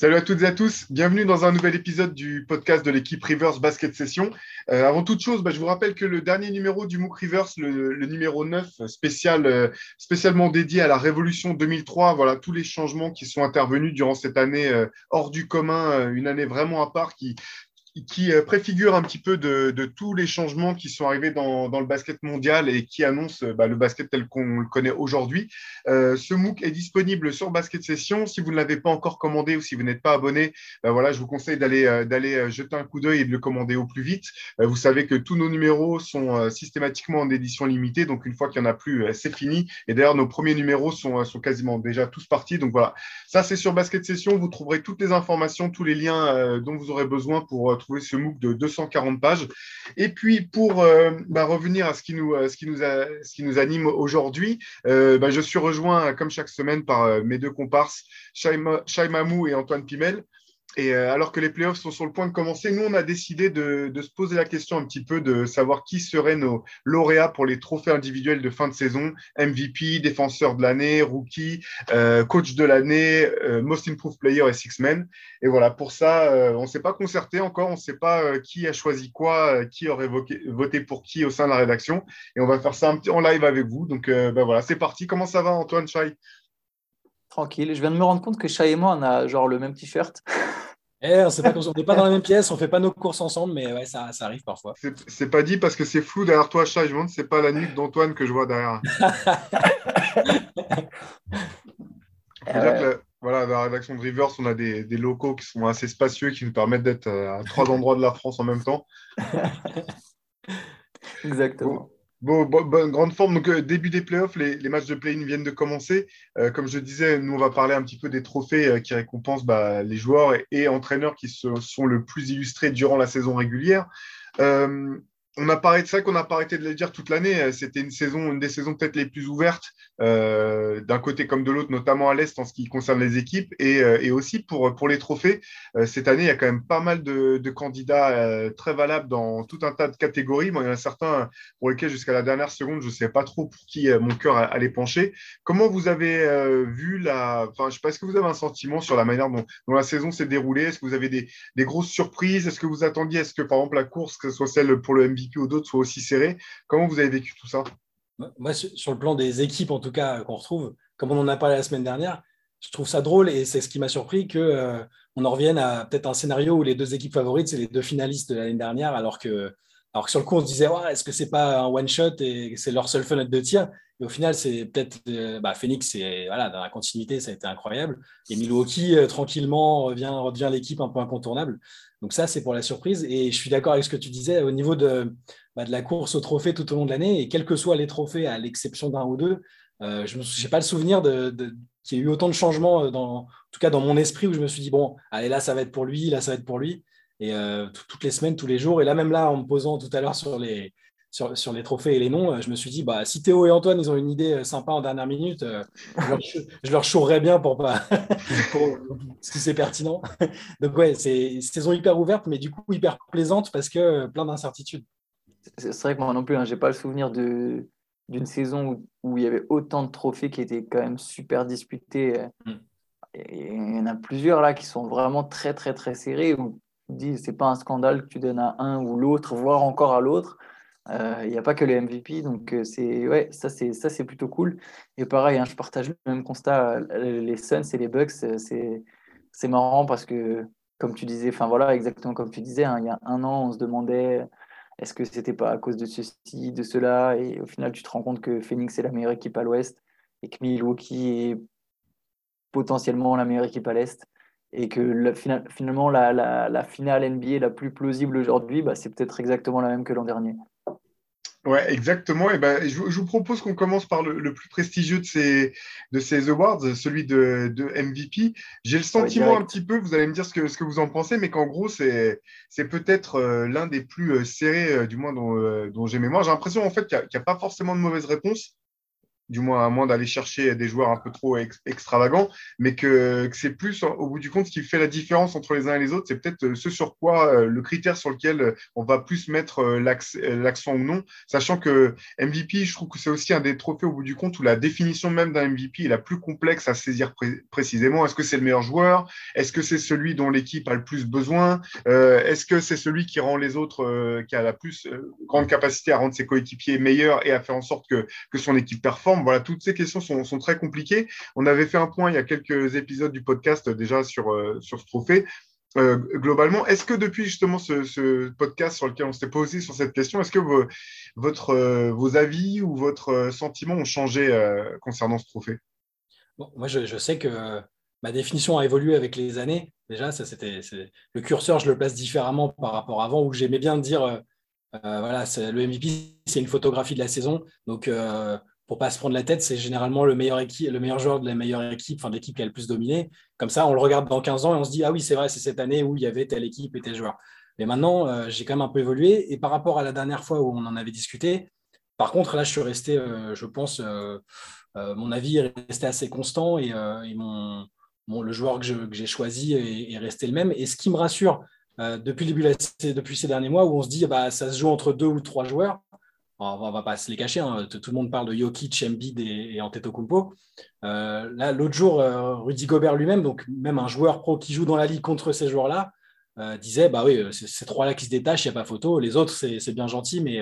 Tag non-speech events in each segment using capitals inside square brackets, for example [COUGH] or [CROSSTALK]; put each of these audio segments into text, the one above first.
Salut à toutes et à tous, bienvenue dans un nouvel épisode du podcast de l'équipe Rivers Basket Session. Euh, avant toute chose, bah, je vous rappelle que le dernier numéro du MOOC Rivers, le, numéro 9, spécial, euh, spécialement dédié à la Révolution 2003, voilà tous les changements qui sont intervenus durant cette année euh, hors du commun, une année vraiment à part qui, qui euh, préfigure un petit peu de, tous les changements qui sont arrivés dans, le basket mondial et qui annonce bah, le basket tel qu'on le connaît aujourd'hui. Euh, ce MOOC est disponible sur Basket Session. Si vous ne l'avez pas encore commandé ou si vous n'êtes pas abonné, bah, voilà, je vous conseille d'aller euh, d'aller jeter un coup d'œil et de le commander au plus vite. vous savez que tous nos numéros sont systématiquement en édition limitée, donc une fois qu'il n'y en a plus, c'est fini. Et d'ailleurs, nos premiers numéros sont, sont quasiment déjà tous partis. Donc voilà, ça c'est sur Basket Session. Vous trouverez toutes les informations, tous les liens dont vous aurez besoin pour ce MOOC de 240 pages. Et puis, pour euh, bah, revenir à ce qui nous, nous anime aujourd'hui, euh, bah, je suis rejoint, comme chaque semaine, par euh, mes deux comparses, Shai Mamou et Antoine Pimel. Et euh, alors que les playoffs sont sur le point de commencer, nous, on a décidé de, se poser la question un petit peu de savoir qui seraient nos lauréats pour les trophées individuels de fin de saison, MVP, défenseur de l'année, rookie, euh, coach de l'année, euh, most improved player et six men. Et voilà, pour ça, on ne s'est pas concerté encore, on ne sait pas qui a choisi quoi, qui aurait voté pour qui au sein de la rédaction. Et on va faire ça un petit en live avec vous. Donc ben voilà, c'est parti. Comment ça va, Antoine Chai Tranquille. Je viens de me rendre compte que Chai et moi, on a genre le même t-shirt. Eh, on n'est pas dans la même pièce, on fait pas nos courses ensemble, mais ouais, ça, ça arrive parfois. C'est pas dit parce que c'est flou derrière toi, Chai. Je me demande c'est pas la nuque d'Antoine que je vois derrière. [LAUGHS] voilà, dans la rédaction de Rivers, on a des, des, locaux qui sont assez spacieux, qui nous permettent d'être euh, à trois endroits de la France en même temps. [LAUGHS] Exactement. Bon, bonne grande forme. Donc, euh, début des playoffs, les, les matchs de play-in viennent de commencer. Euh, comme je disais, nous, on va parler un petit peu des trophées euh, qui récompensent bah, les joueurs et, entraîneurs qui se, sont le plus illustrés durant la saison régulière on a parlé de ça qu'on n'a pas arrêté de le dire toute l'année. Euh, c'était une saison, une des saisons peut-être les plus ouvertes euh, d'un côté comme de l'autre, notamment à l'est en ce qui concerne les équipes et, euh, aussi pour, pour les trophées. cette année, il y a quand même pas mal de, candidats très valables dans tout un tas de catégories. Moi, il y en a certains pour lesquels jusqu'à la dernière seconde, je ne sais pas trop pour qui mon cœur allait pencher. Comment vous avez vu la, enfin, je sais pas, est-ce que vous avez un sentiment sur la manière dont, la saison s'est déroulée? Est-ce que vous avez des, des grosses surprises? Est-ce que vous attendiez, est-ce que par exemple la course, que ce soit celle pour le MVP aussi. Comment vous avez vécu tout ça? Moi, sur le plan des équipes, en tout cas, qu'on retrouve, comme on en a parlé la semaine dernière, je trouve ça drôle et c'est ce qui m'a surpris qu'on euh, on en revienne à peut-être un scénario où les deux équipes favorites, c'est les deux finalistes de l'année dernière, alors que, alors que sur le coup, on se disait, est-ce que c'est pas un one-shot et c'est leur seule fenêtre de tir? Et au final, c'est peut-être euh, bah, Phoenix, c'est, voilà, dans la continuité, ça a été incroyable. Et Milwaukee, euh, tranquillement, revient, l'équipe un peu incontournable. Donc ça, c'est pour la surprise. Et je suis d'accord avec ce que tu disais au niveau de, bah, de la course au trophée tout au long de l'année. Et quels que soient les trophées, à l'exception d'un ou deux, euh, je n'ai pas le souvenir qu'il y ait eu autant de changements, en tout cas dans mon esprit, où je me suis dit, bon, allez, là, ça va être pour lui, là, ça va être pour lui. Et euh, toutes les semaines, tous les jours. Et là, même là, en me posant tout à l'heure sur les, sur, sur, les trophées et les noms, euh, je me suis dit, bah, si Théo et Antoine, ils ont une idée euh, sympa en dernière minute, euh, je leur, [LAUGHS] je bien pour pas, [LAUGHS] si c'est pertinent. [LAUGHS] Donc ouais, c'est une saison hyper ouverte, mais du coup hyper plaisante parce que plein d'incertitudes. C'est vrai que moi non plus, hein, j'ai pas le souvenir de d'une saison où, il y avait autant de trophées qui étaient quand même super disputés. Mm. Et il y en a plusieurs là qui sont vraiment très très très serrés où dis c'est pas un scandale que tu donnes à un ou l'autre, voire encore à l'autre. Euh, il n'y a pas que les MVP, donc euh, c'est ouais, ça c'est ça c'est plutôt cool. Et pareil, hein, je partage le même constat. Euh, les Suns et les Bucks, c'est c'est marrant parce que comme tu disais, enfin voilà, exactement comme tu disais, hein, il y a un an, on se demandait est-ce que c'était pas à cause de ceci, de cela, et au final, tu te rends compte que Phoenix est la meilleure équipe à l'Ouest et que Milwaukee est potentiellement la meilleure équipe à l'Est et que finalement la, la, la, finale NBA la plus plausible aujourd'hui, bah, c'est peut-être exactement la même que l'an dernier. Ouais, exactement. Et ben, je, vous propose qu'on commence par le, plus prestigieux de ces, de ces awards, celui de, de MVP. J'ai le sentiment un petit peu, vous allez me dire ce que, ce que vous en pensez, mais qu'en gros, c'est, c'est peut-être euh, l'un des plus euh, serrés, euh, du moins dont, dont j'ai mémoire. J'ai l'impression en fait qu'il n'y a, a, pas forcément de mauvaise réponse. Du moins à moins d'aller chercher des joueurs un peu trop extravagants, mais que, c'est plus au bout du compte ce qui fait la différence entre les uns et les autres, c'est peut-être ce sur quoi le critère sur lequel on va plus mettre l'accent ou non, sachant que MVP, je trouve que c'est aussi un des trophées au bout du compte où la définition même d'un MVP est la plus complexe à saisir précisément. Est-ce que c'est le meilleur joueur? Est-ce que c'est celui dont l'équipe a le plus besoin? Euh, Est-ce que c'est celui qui rend les autres, euh, qui a la plus euh, grande capacité à rendre ses coéquipiers meilleurs et à faire en sorte que, que son équipe performe? Voilà, toutes ces questions sont, très compliquées. On avait fait un point il y a quelques épisodes du podcast déjà sur, sur ce trophée. globalement, est-ce que depuis justement ce, podcast sur lequel on s'était posé sur cette question, est-ce que vos, avis ou votre sentiment ont changé concernant ce trophée? Moi, je, sais que ma définition a évolué avec les années. Déjà, c'était, le curseur, je le place différemment par rapport à avant, où j'aimais bien dire, euh, euh, voilà, le MVP, c'est une photographie de la saison. Donc, euh, pour pas se prendre la tête, c'est généralement le meilleur, équipe, le meilleur joueur de la meilleure équipe, enfin, l'équipe qui a le plus dominé. Comme ça, on le regarde dans 15 ans et on se dit, ah oui, c'est vrai, c'est cette année où il y avait telle équipe et tel joueur. Mais maintenant, j'ai quand même un peu évolué. Et par rapport à la dernière fois où on en avait discuté, par contre, là, je suis resté, je pense, mon avis est resté assez constant et, mon, le joueur que j'ai choisi est, resté le même. Et ce qui me rassure euh, depuis, le début, depuis ces derniers mois, où on se dit bah, ça se joue entre deux ou trois joueurs, on ne va pas se les cacher, hein, tout le monde parle de Jokic, Embiid et, et Antetokounmpo. Euh, là, l'autre jour, euh, Rudy Gobert lui-même, donc même un joueur pro qui joue dans la ligue contre ces joueurs-là, disait bah oui, ces trois-là qui se détachent, il n'y a pas photo. Les autres, c'est bien gentil, mais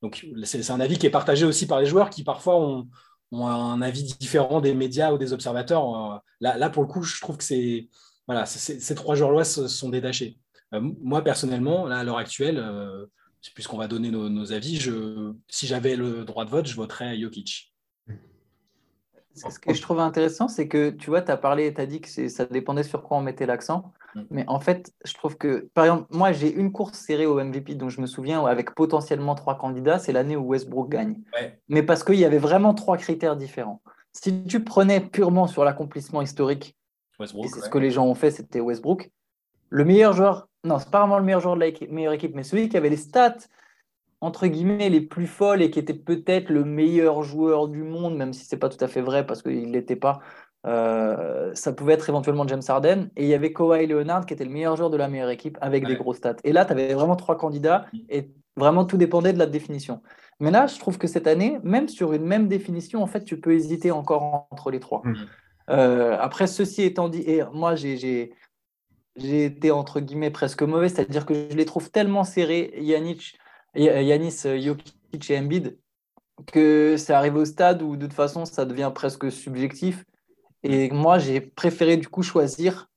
donc c'est un avis qui est partagé aussi par les joueurs qui parfois ont, ont un avis différent des médias ou des observateurs. Euh, là, là pour le coup, je trouve que c'est voilà, ces trois joueurs-là se sont détachés. Euh, moi, personnellement, là, à l'heure actuelle, euh, puisqu'on va donner nos, avis, je, si j'avais le droit de vote, je voterais Jokic. Ce que je trouve intéressant, c'est que tu vois, tu as parlé, tu as dit que ça dépendait sur quoi on mettait l'accent. Mm. Mais en fait, je trouve que, par exemple, moi, j'ai une course serrée au MVP dont je me souviens avec potentiellement trois candidats. C'est l'année où Westbrook gagne. Mais parce qu'il y avait vraiment trois critères différents. Si tu prenais purement sur l'accomplissement historique, c'est ce que les gens ont fait, c'était Westbrook. Le meilleur joueur, non, c'est pas vraiment le meilleur joueur de la meilleure équipe, mais celui qui avait les stats entre guillemets les plus folles et qui était peut-être le meilleur joueur du monde, même si c'est pas tout à fait vrai parce qu'il ne l'était pas. Euh, ça pouvait être éventuellement James Harden. Et il y avait Kawhi Leonard qui était le meilleur joueur de la meilleure équipe avec des gros stats. Et là, tu avais vraiment trois candidats et vraiment tout dépendait de la définition. Mais là, je trouve que cette année, même sur une même définition, en fait, tu peux hésiter encore entre les trois. Mmh. Euh, après, ceci étant dit, et moi, j'ai été entre guillemets presque mauvais, c'est-à-dire que je les trouve tellement serrés, Yanis, Jokic et Embiid, que c'est arrivé au stade où de toute façon ça devient presque subjectif et moi, j'ai préféré du coup choisir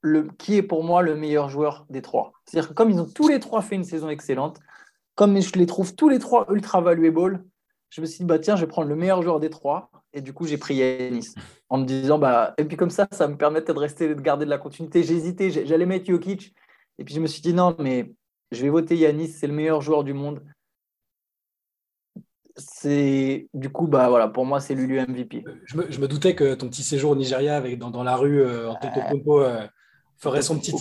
le, qui est pour moi le meilleur joueur des trois. C'est-à-dire que comme ils ont tous les trois fait une saison excellente, comme je les trouve tous les trois ultra valuable, je me suis dit, bah, tiens, je vais prendre le meilleur joueur des trois. Et du coup, j'ai pris Yanis en me disant, bah, et puis comme ça, ça me permettait de rester, de garder de la continuité. J'ai hésité, j'allais mettre Jokic. Et puis je me suis dit, non, mais je vais voter Yanis, c'est le meilleur joueur du monde c'est du coup, bah voilà, pour moi, c'est Lulu MVP. Je me, je me, doutais que ton petit séjour au Nigeria avec dans, dans la rue euh, en Toto Compo euh, ferait son petit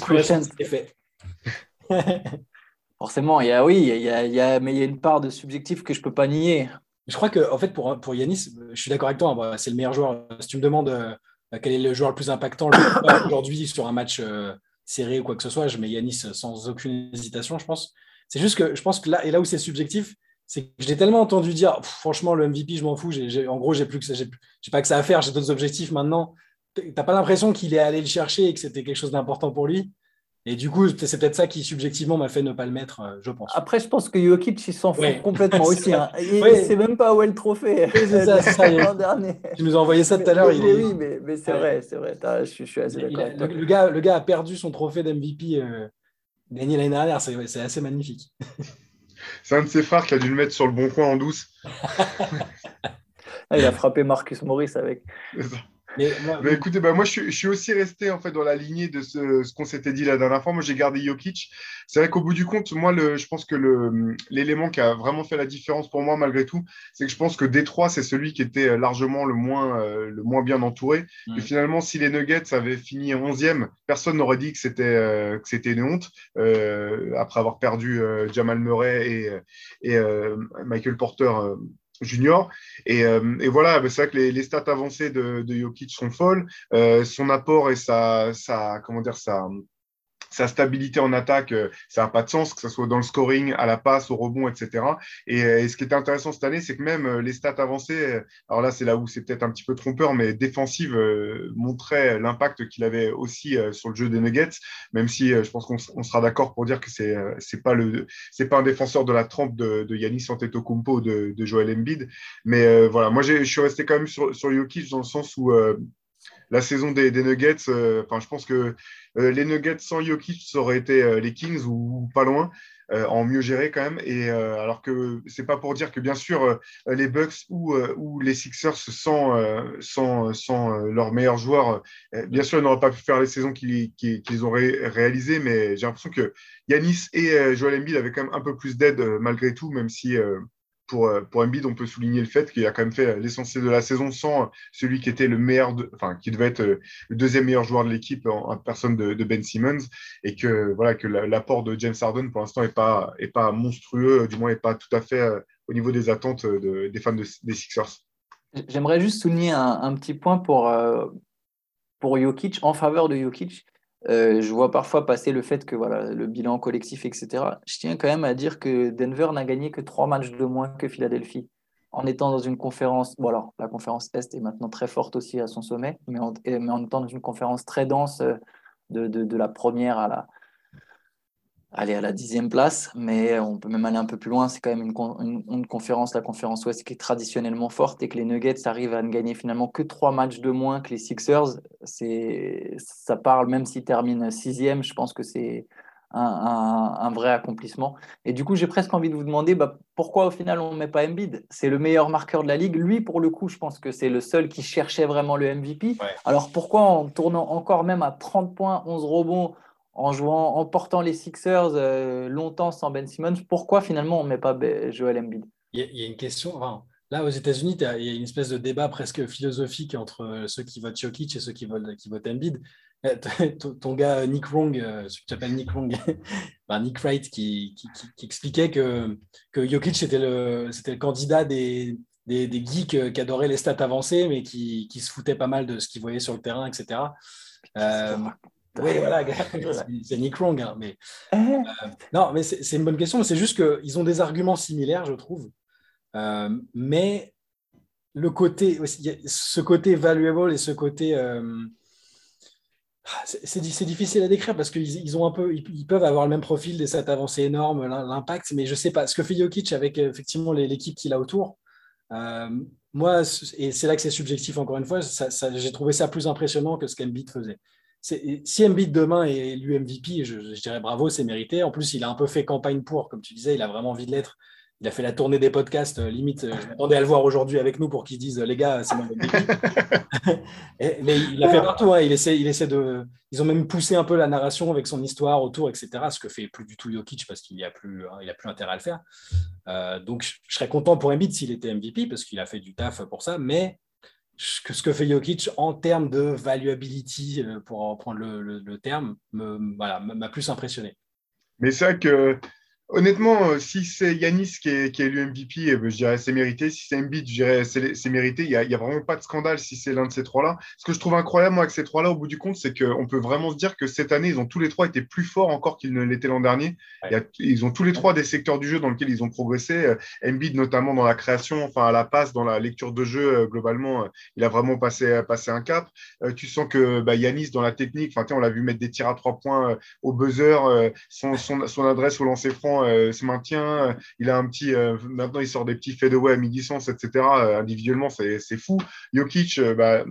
effet. [LAUGHS] Forcément, il y a oui, il y a, il y a, mais il y a une part de subjectif que je peux pas nier. Je crois que en fait pour pour Yanis, je suis d'accord avec toi. Bah, c'est le meilleur joueur. Si tu me demandes euh, quel est le joueur le plus impactant aujourd'hui sur un match serré ou quoi que ce soit, je mets Yanis sans aucune hésitation. Je pense. C'est juste que je pense que là et là où c'est subjectif, c'est que je l'ai tellement entendu dire, franchement, le MVP, je m'en fous. en gros, j'ai plus que j'ai pas que ça à faire, j'ai d'autres objectifs maintenant. T'as pas l'impression qu'il est allé le chercher et que c'était quelque chose d'important pour lui? Et du coup, c'est peut-être ça qui subjectivement m'a fait ne pas le mettre, euh, je pense. Après, je pense que Jokic, il s'en fout complètement [LAUGHS] aussi. Hein. Il ne même pas où est le trophée. C'est ça, [LAUGHS] ça dernier. Tu nous as envoyé ça tout à l'heure. Oui, mais, mais c'est vrai, c'est vrai. Je, je, suis assez d'accord. Le, gars, le gars a perdu son trophée d'MVP euh, gagné l'année dernière. C'est assez magnifique. C'est un de ses frères qui a dû le mettre sur le bon coin en douce. [LAUGHS] Ah, il a frappé Marcus Morris avec. Mais, écoutez, bah, moi, je suis, aussi resté en fait dans la lignée de ce, qu'on s'était dit la dernière fois. Moi, j'ai gardé Jokic. C'est vrai qu'au bout du compte, moi, le, je pense que l'élément qui a vraiment fait la différence pour moi, malgré tout, c'est que je pense que Détroit, c'est celui qui était largement le moins, euh, le moins bien entouré. Et finalement, si les Nuggets avaient fini 11e, personne n'aurait dit que c'était euh, c'était une honte euh, après avoir perdu Jamal Murray et, et Michael Porter junior. Et, voilà, bah, c'est vrai que les, stats avancées de, de, Jokic sont folles. son apport et sa, sa comment dire, sa, sa stabilité en attaque, euh, ça n'a pas de sens, que ce soit dans le scoring, à la passe, au rebond, etc. Euh, et, ce qui est intéressant cette année, c'est que même euh, les stats avancées, alors là, c'est là où c'est peut-être un petit peu trompeur, mais défensive montrait l'impact qu'il avait aussi sur le jeu des Nuggets, même si je pense qu'on sera d'accord pour dire que c'est c'est pas le c'est pas un défenseur de la trempe de, de Yanis Antetokounmpo de, de Joel Embiid. Mais voilà, moi je suis resté quand même sur, sur Jokic dans le sens où la saison des, Nuggets, enfin je pense que euh, les Nuggets sans Jokic, ça aurait été euh, les Kings ou, pas loin. Euh, en mieux géré quand même. Et alors que c'est pas pour dire que bien sûr les Bucks ou, les Sixers sans leurs meilleurs joueurs, bien sûr ils n'auraient pas pu faire les saisons qu'ils ont réalisées, mais j'ai l'impression que Yanis et Joel Embiid avaient quand même un peu plus d'aide malgré tout, même si pour, euh, pour Embiid, on peut souligner le fait qu'il a quand même fait l'essentiel de la saison sans celui qui était le meilleur, enfin, qui devait être euh, le deuxième meilleur joueur de l'équipe en, personne de, Ben Simmons, et que voilà que l'apport de James Harden pour l'instant n'est pas, est pas monstrueux, du moins n'est pas tout à fait euh, au niveau des attentes des fans des Sixers. J'aimerais juste souligner un, petit point pour, pour Jokic, en faveur de Jokic. Euh, je vois parfois passer le fait que voilà, le bilan collectif, etc. Je tiens quand même à dire que Denver n'a gagné que trois matchs de moins que Philadelphie en étant dans une conférence. Bon, alors, la conférence Est est maintenant très forte aussi à son sommet, mais en, étant dans une conférence très dense euh, de, de la première à la, aller à la dixième place, mais on peut même aller un peu plus loin. C'est quand même une, une, conférence, la conférence Ouest, qui est traditionnellement forte et que les Nuggets arrivent à ne gagner finalement que trois matchs de moins que les Sixers. Ça parle, même s'ils terminent sixième, je pense que c'est un, un, vrai accomplissement. Et du coup, j'ai presque envie de vous demander bah, pourquoi au final on ne met pas Embiid? C'est le meilleur marqueur de la ligue. Lui, pour le coup, je pense que c'est le seul qui cherchait vraiment le MVP. Alors pourquoi en tournant encore même à 30 points, 11 rebonds, en jouant, en portant les Sixers euh, longtemps sans Ben Simmons, pourquoi finalement on ne met pas Joel Embiid? Il y, a, une question. là, aux États-Unis, il y a une espèce de débat presque philosophique entre euh, ceux qui votent Jokic et ceux qui votent, qui votent Embiid. Euh, [LAUGHS] ton gars Nick Wrong, celui qui s'appelle Nick Wrong, [LAUGHS] Nick Wright, qui, qui, expliquait que, que Jokic c'était le, le candidat des, des, des, geeks qui adoraient les stats avancées, mais qui, qui se foutaient pas mal de ce qu'ils voyaient sur le terrain, etc. Oui, voilà, c'est Nick Wrong. Hein, mais, eh. euh, non, mais c'est une bonne question. C'est juste qu'ils ont des arguments similaires, je trouve. Euh, mais le côté, ce côté valuable et ce côté. Euh, c'est difficile à décrire parce qu'ils ils ont un peu, ils, peuvent avoir le même profil, des stats avancées énormes, l'impact, mais je sais pas. Ce que fait Jokic avec effectivement l'équipe qu'il a autour, moi, et c'est là que c'est subjectif encore une fois, j'ai trouvé ça plus impressionnant que ce qu'Embiid faisait si Embiid demain est élu MVP, je, dirais bravo, c'est mérité. En plus, il a un peu fait campagne pour, comme tu disais, il a vraiment envie de l'être. Il a fait la tournée des podcasts, euh, limite, euh, je m'attendais à le voir aujourd'hui avec nous pour qu'il dise les gars, c'est mon MVP. [LAUGHS] mais il l'a fait partout. Hein. Il, essaie, il essaie de. Ils ont même poussé un peu la narration avec son histoire autour, etc. Ce que fait plus du tout Jokic parce qu'il n'y a plus, hein, il a plus intérêt à le faire. Euh, donc, je, je serais content pour Embiid s'il était MVP parce qu'il a fait du taf pour ça. Mais ce que fait Jokic en termes de valuability, euh, pour reprendre le, le, terme, m'a plus impressionné. Mais vrai que Honnêtement, euh, si c'est Yanis qui est, élu MVP, eh ben, je dirais c'est mérité. Si c'est Embiid, je dirais c'est mérité. Il n'y a, vraiment pas de scandale si c'est l'un de ces trois-là. Ce que je trouve incroyable, moi, avec ces trois-là, au bout du compte, c'est qu'on peut vraiment se dire que cette année, ils ont tous les trois été plus forts encore qu'ils ne l'étaient l'an dernier. ils ont tous les trois des secteurs du jeu dans lesquels ils ont progressé. Euh, Embiid, notamment dans la création, enfin à la passe, dans la lecture de jeu, euh, globalement, il a vraiment passé, un cap. tu sens que bah, Yanis, dans la technique, on l'a vu mettre des tirs à trois points au buzzer, son adresse au lancer franc euh, se maintient. Euh, il a un petit. Euh, maintenant, il sort des petits fadeaway à mi-distance, etc. individuellement, c'est fou. Jokic, bah,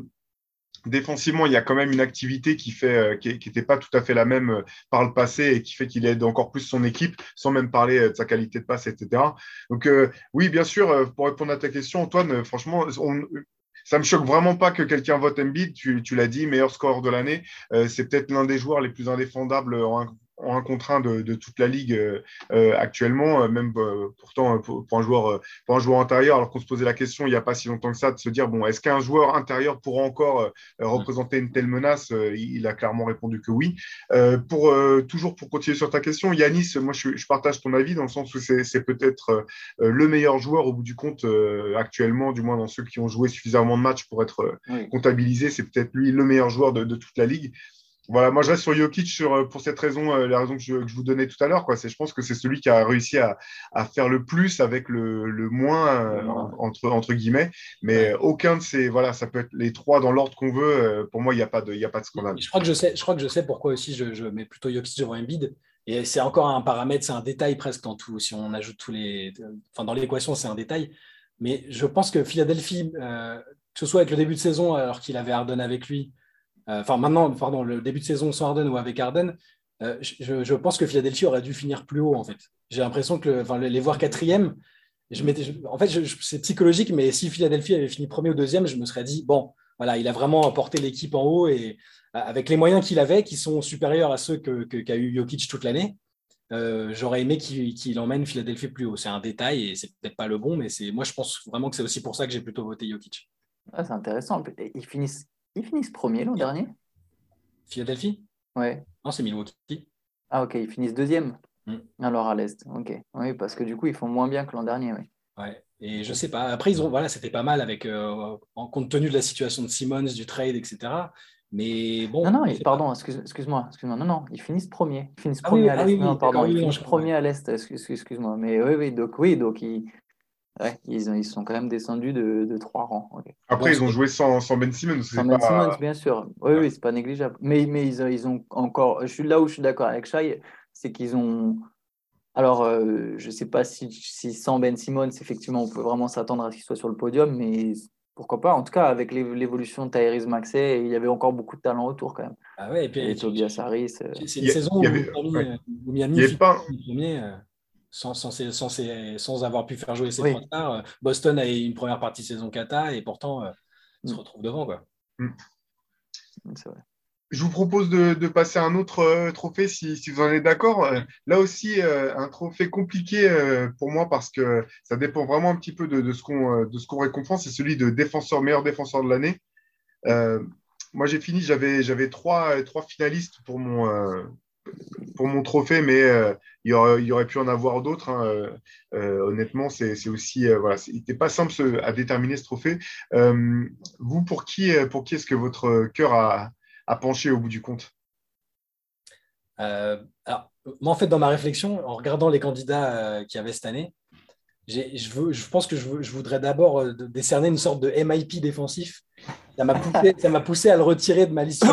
défensivement, il y a quand même une activité qui fait qui n'était pas tout à fait la même par le passé et qui fait qu'il aide encore plus son équipe, sans même parler de sa qualité de passe, etc. Donc oui, bien sûr, pour répondre à ta question, Antoine, franchement, ça me choque vraiment pas que quelqu'un vote Embiid. Tu, tu l'as dit, meilleur score de l'année. c'est peut-être l'un des joueurs les plus indéfendables en, en un contre un de, toute la ligue actuellement, même pourtant pour, un joueur, pour un joueur intérieur, alors qu'on se posait la question il n'y a pas si longtemps que ça de se dire bon, est-ce qu'un joueur intérieur pourra encore représenter une telle menace il, a clairement répondu que oui. pour, toujours pour continuer sur ta question, Yanis, moi je, je partage ton avis dans le sens où c'est peut-être le meilleur joueur au bout du compte actuellement, du moins dans ceux qui ont joué suffisamment de matchs pour être comptabilisés. C'est peut-être lui le meilleur joueur de, de toute la ligue. Voilà, moi je reste sur Jokic sur, euh, pour cette raison, euh, la raison que je, vous donnais tout à l'heure. Quoi. Je pense que c'est celui qui a réussi à, à, faire le plus avec le, le moins, euh, entre, entre guillemets. Mais aucun de ces, voilà, ça peut être les trois dans l'ordre qu'on veut. pour moi, il n'y a, pas de, y a pas de scandale. Je crois, que je, sais, je crois que je sais pourquoi aussi je, je mets plutôt Jokic devant Embiid. Et c'est encore un paramètre, c'est un détail presque dans tout. Si on ajoute tous les. Enfin, dans l'équation, c'est un détail. Mais je pense que Philadelphie, que ce soit avec le début de saison, alors qu'il avait Harden avec lui, enfin maintenant, pardon, le début de saison sans Harden ou avec Harden, euh, je, pense que Philadelphie aurait dû finir plus haut en fait. J'ai l'impression que enfin, les voir quatrième, en fait, c'est psychologique, mais si Philadelphie avait fini premier ou deuxième, je me serais dit bon, voilà, il a vraiment porté l'équipe en haut et euh, avec les moyens qu'il avait, qui sont supérieurs à ceux qu'a que, eu Jokic toute l'année, j'aurais aimé qu'il emmène Philadelphie plus haut. C'est un détail et c'est peut-être pas le bon, mais moi je pense vraiment que c'est aussi pour ça que j'ai plutôt voté Jokic. c'est intéressant. Ils finissent ils finissent premier l'an dernier Philadelphie? Ouais. Non, c'est Milwaukee. Ah, ok, ils finissent deuxième. Hmm. Alors à l'Est, ok. Oui, parce que du coup, ils font moins bien que l'an dernier, oui. Ouais. Et je sais pas. Après, ils ont, voilà, c'était pas mal avec, euh, en compte tenu de la situation de Simmons, du trade, etc. Mais bon. Non, non, pardon, excuse-moi, excuse moi non, non, ils finissent premier. Ils finissent ah premier à ah l'Est. non, pardon, ils finissent premier à l'Est, excuse-moi. Mais oui, oui, donc oui, donc ils, Ouais, ils, ils, sont quand même descendus de, de trois rangs. Après, ils ont joué sans, sans Ben Simmons. Sans Ben Simmons, bien sûr. Oui, oui, c'est pas négligeable. Mais, mais ils, ils, ont encore. Je suis là où je suis d'accord avec Shai, c'est qu'ils ont. Alors, euh, je ne sais pas si, si, sans Ben Simmons, effectivement, on peut vraiment s'attendre à ce qu'il soit sur le podium, mais pourquoi pas. En tout cas, avec l'évolution de Tyrese Maxey, il y avoir encore beaucoup de talent autour quand même. Ah ouais, et puis. Tobias Harris. Euh, c'est une saison où, avait, Miami, il pas... premier. Euh, sans, sans, avoir pu faire jouer ses oui. Euh, Boston a une première partie de saison kata et pourtant euh, se mm. retrouve devant. Quoi. Mm. Je vous propose de, passer à un autre euh, trophée si, vous en êtes d'accord. là aussi, un trophée compliqué pour moi parce que ça dépend vraiment un petit peu de, de ce qu'on récompense. C'est celui de défenseur, meilleur défenseur de l'année. moi, j'ai fini, j'avais trois, trois finalistes pour mon, pour mon trophée, mais euh, il, y aurait, il, y aurait, pu en avoir d'autres. Hein, euh, euh, honnêtement, c'est aussi. voilà, il n'était pas simple à déterminer ce trophée. vous, pour qui, pour qui est-ce que votre cœur a, a, penché au bout du compte? Alors, moi, en fait, dans ma réflexion, en regardant les candidats qu'il y avait cette année, je, veux, je, pense que je, je voudrais d'abord décerner une sorte de MIP défensif. Ça m'a poussé, poussé, à le retirer de ma liste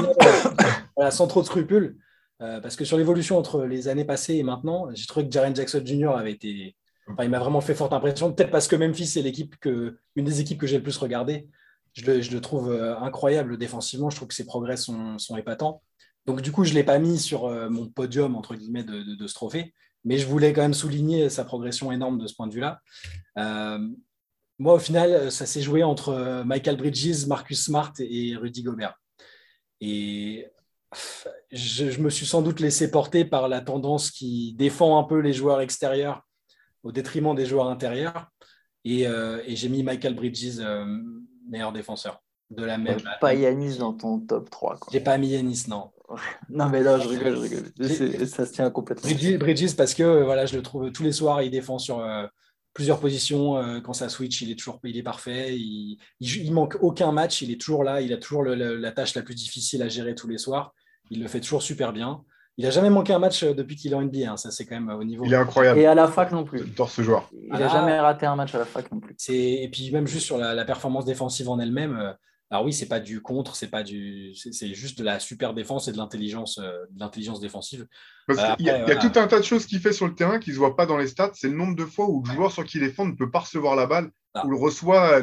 [COUGHS] sans trop de scrupules. Euh, parce que sur l'évolution entre les années passées et maintenant, j'ai trouvé que Jaren Jackson Jr. avait été. il m'a vraiment fait forte impression. Peut-être parce que Memphis, c'est l'équipe que, une des équipes que j'ai le plus regardé. Je le, trouve euh, incroyable défensivement. Je trouve que ses progrès sont, épatants. Donc, du coup, je ne l'ai pas mis sur euh, mon podium, entre guillemets, de, ce trophée. Mais je voulais quand même souligner sa progression énorme de ce point de vue-là. moi, au final, ça s'est joué entre Michael Bridges, Marcus Smart et Rudy Gobert. Et je, me suis sans doute laissé porter par la tendance qui défend un peu les joueurs extérieurs au détriment des joueurs intérieurs. Et, euh, j'ai mis Michael Bridges euh, meilleur défenseur de la même. Pas Yanis dans ton top 3. J'ai pas mis Yanis, non. [LAUGHS] non, mais là, je rigole, je rigole. Ça se tient complètement. Bridges, parce que voilà, je le trouve tous les soirs, il défend sur euh, plusieurs positions. quand ça switch, il est toujours il est parfait. Il, il, manque aucun match, il est toujours là. Il a toujours la tâche la plus difficile à gérer tous les soirs. Il le fait toujours super bien. Il n'a jamais manqué un match euh, depuis qu'il est en NBA. Hein. Ça, c'est quand même euh, au niveau. Il est incroyable. Et à la fac non plus. J'adore ce joueur. Il n'a jamais raté un match à la fac non plus. Et puis, même juste sur la, performance défensive en elle-même. Euh, alors oui, c'est pas du contre, c'est pas du, c'est juste de la super défense et de l'intelligence, de l'intelligence défensive. il y a, tout un tas de choses qu'il fait sur le terrain qui se voient pas dans les stats. C'est le nombre de fois où le joueur sur qui il défend ne peut pas recevoir la balle, ah. ou le reçoit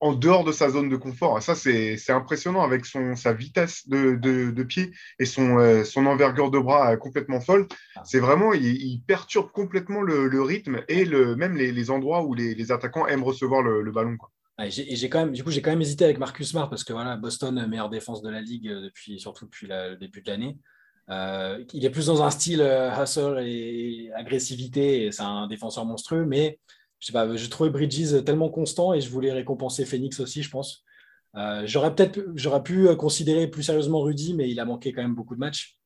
en dehors de sa zone de confort. Ça, c'est impressionnant avec son, sa vitesse de, pied et son, euh, son envergure de bras complètement folle. C'est vraiment, il, perturbe complètement le, rythme et le, même les, endroits où les, attaquants aiment recevoir le, ballon. J'ai quand même, du coup, j'ai quand même hésité avec Marcus Smart parce que voilà, Boston, meilleure défense de la ligue depuis, surtout depuis le début de l'année. il est plus dans un style hustle et agressivité, c'est un défenseur monstrueux, mais je sais pas, j'ai trouvé Bridges tellement constant et je voulais récompenser Phoenix aussi, je pense. j'aurais peut-être j'aurais pu considérer plus sérieusement Rudy, mais il a manqué quand même beaucoup de matchs.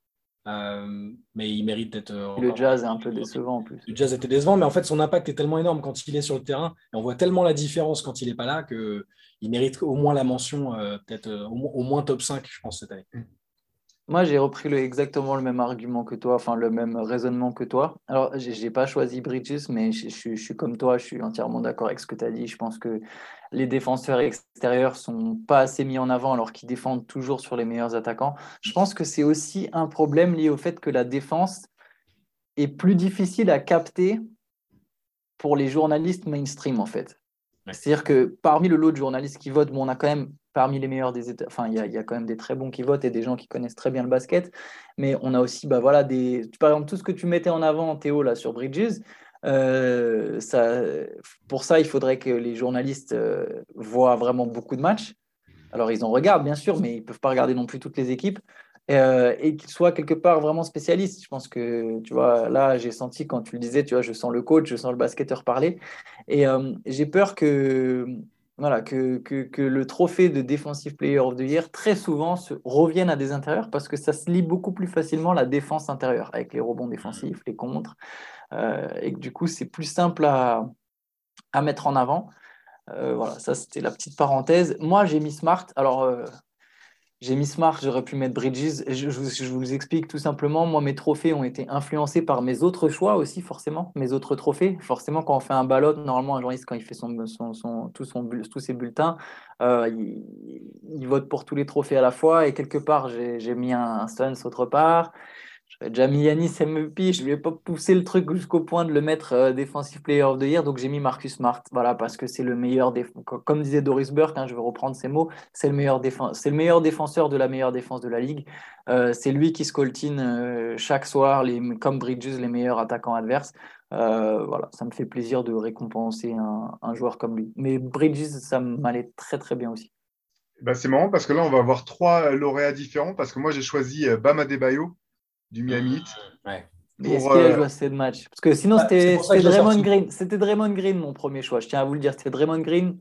Euh, mais il mérite d'être. Euh, le jazz est un peu décevant en plus. Le jazz était décevant, mais en fait, son impact est tellement énorme quand il est sur le terrain. Et on voit tellement la différence quand il n'est pas là qu'il mérite au moins la mention, euh, peut-être au, moins top 5, je pense, cette année. Moi, j'ai repris le, exactement le même argument que toi, enfin le même raisonnement que toi. Alors, je n'ai pas choisi Bridges, mais je, je, suis comme toi, je suis entièrement d'accord avec ce que tu as dit. Je pense que les défenseurs extérieurs sont pas assez mis en avant alors qu'ils défendent toujours sur les meilleurs attaquants. Je pense que c'est aussi un problème lié au fait que la défense est plus difficile à capter pour les journalistes mainstream, en fait. C'est-à-dire que parmi le lot de journalistes qui votent, bon, on a quand même parmi les meilleurs des États. Enfin, il y, a quand même des très bons qui votent et des gens qui connaissent très bien le basket. Mais on a aussi, bah voilà, des. Par exemple, tout ce que tu mettais en avant, Théo, là, sur Bridges, euh, ça, pour ça, il faudrait que les journalistes euh, voient vraiment beaucoup de matchs. Alors, ils en regardent, bien sûr, mais ils ne peuvent pas regarder non plus toutes les équipes. Euh, et qu'ils soient quelque part vraiment spécialistes. Je pense que, tu vois, là, j'ai senti quand tu le disais, tu vois, je sens le coach, je sens le basketteur parler. Et j'ai peur que voilà, que, que, le trophée de Defensive Player of the Year, très souvent, se, revienne à des intérieurs parce que ça se lit beaucoup plus facilement la défense intérieure avec les rebonds défensifs, les contres, euh, et que du coup, c'est plus simple à, à, mettre en avant. Euh, voilà, ça c'était la petite parenthèse. Moi, j'ai mis Smart. Alors, euh, j'ai mis Smart, j'aurais pu mettre Bridges. Je, vous explique tout simplement. Moi, mes trophées ont été influencés par mes autres choix aussi, forcément. Mes autres trophées. Forcément, quand on fait un ballot, normalement, un journaliste, quand il fait son, son, tout son, tous ses bulletins, euh, il, vote pour tous les trophées à la fois. Et quelque part, j'ai mis un, un autre part. J'avais déjà mis Yanis MVP, je ne vais pas pousser le truc jusqu'au point de le mettre euh, Player of the Year, donc j'ai mis Marcus Smart, voilà, parce que c'est le meilleur, comme disait Doris Burke, hein, c'est le, meilleur c'est défenseur de la meilleure défense de la ligue. Euh, c'est lui qui scoltine euh, chaque soir, les, comme Bridges, les meilleurs attaquants adverses. voilà, ça me fait plaisir de récompenser un, joueur comme lui. Mais Bridges, ça m'allait très très bien aussi. Bah, c'est marrant parce que là, on va avoir trois lauréats différents parce que moi, j'ai choisi Bam Adebayo du Miami Heat. Ouais. Mais est-ce qu'il a joué assez de matchs? Parce que sinon, c'était Draymond Green. C'était Draymond Green, mon premier choix. Je tiens à vous le dire. C'était Draymond Green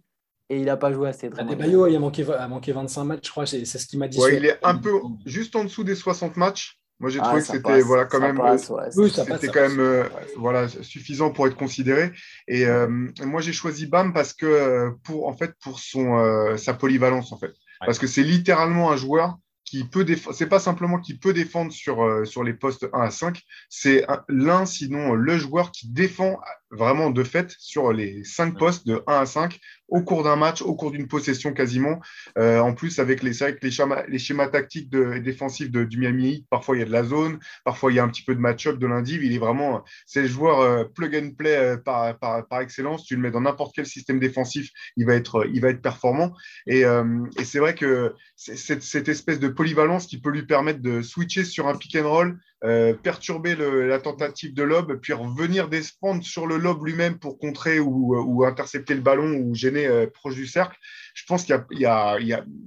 et il n'a pas joué assez. Draymond Bayo, il a manqué, a manqué 25 matchs, je crois. C'est ce qu'il m'a dit. Ouais, il est un peu juste en dessous des 60 matchs. Moi, j'ai ah, trouvé que c'était voilà, quand même, c'était quand même euh, voilà, suffisant pour être considéré. Et euh, moi, j'ai choisi Bam parce que euh, pour, en fait, pour son, sa polyvalence, en fait. Parce que c'est littéralement un joueur qui peut défendre, c'est pas simplement qui peut défendre sur, euh, sur les postes 1 à 5, c'est l'un, sinon le joueur qui défend vraiment de fait sur les 5 postes de 1 à 5 au cours d'un match, au cours d'une possession quasiment. Euh, en plus, avec les, les, schémas, les schémas tactiques de, défensifs de, du Miami Heat, parfois il y a de la zone, parfois il y a un petit peu de match-up de l'indiv. Il est vraiment, c'est le joueur euh, plug and play euh, par, par, par, excellence. Tu le mets dans n'importe quel système défensif, il va être, il va être performant. Et, et c'est vrai que cette, cette espèce de polyvalence qui peut lui permettre de switcher sur un pick and roll, euh, perturber la tentative de lob, puis revenir descendre sur le lob lui-même pour contrer ou, ou, intercepter le ballon ou gêner euh, proche du cercle je pense qu'il y, a,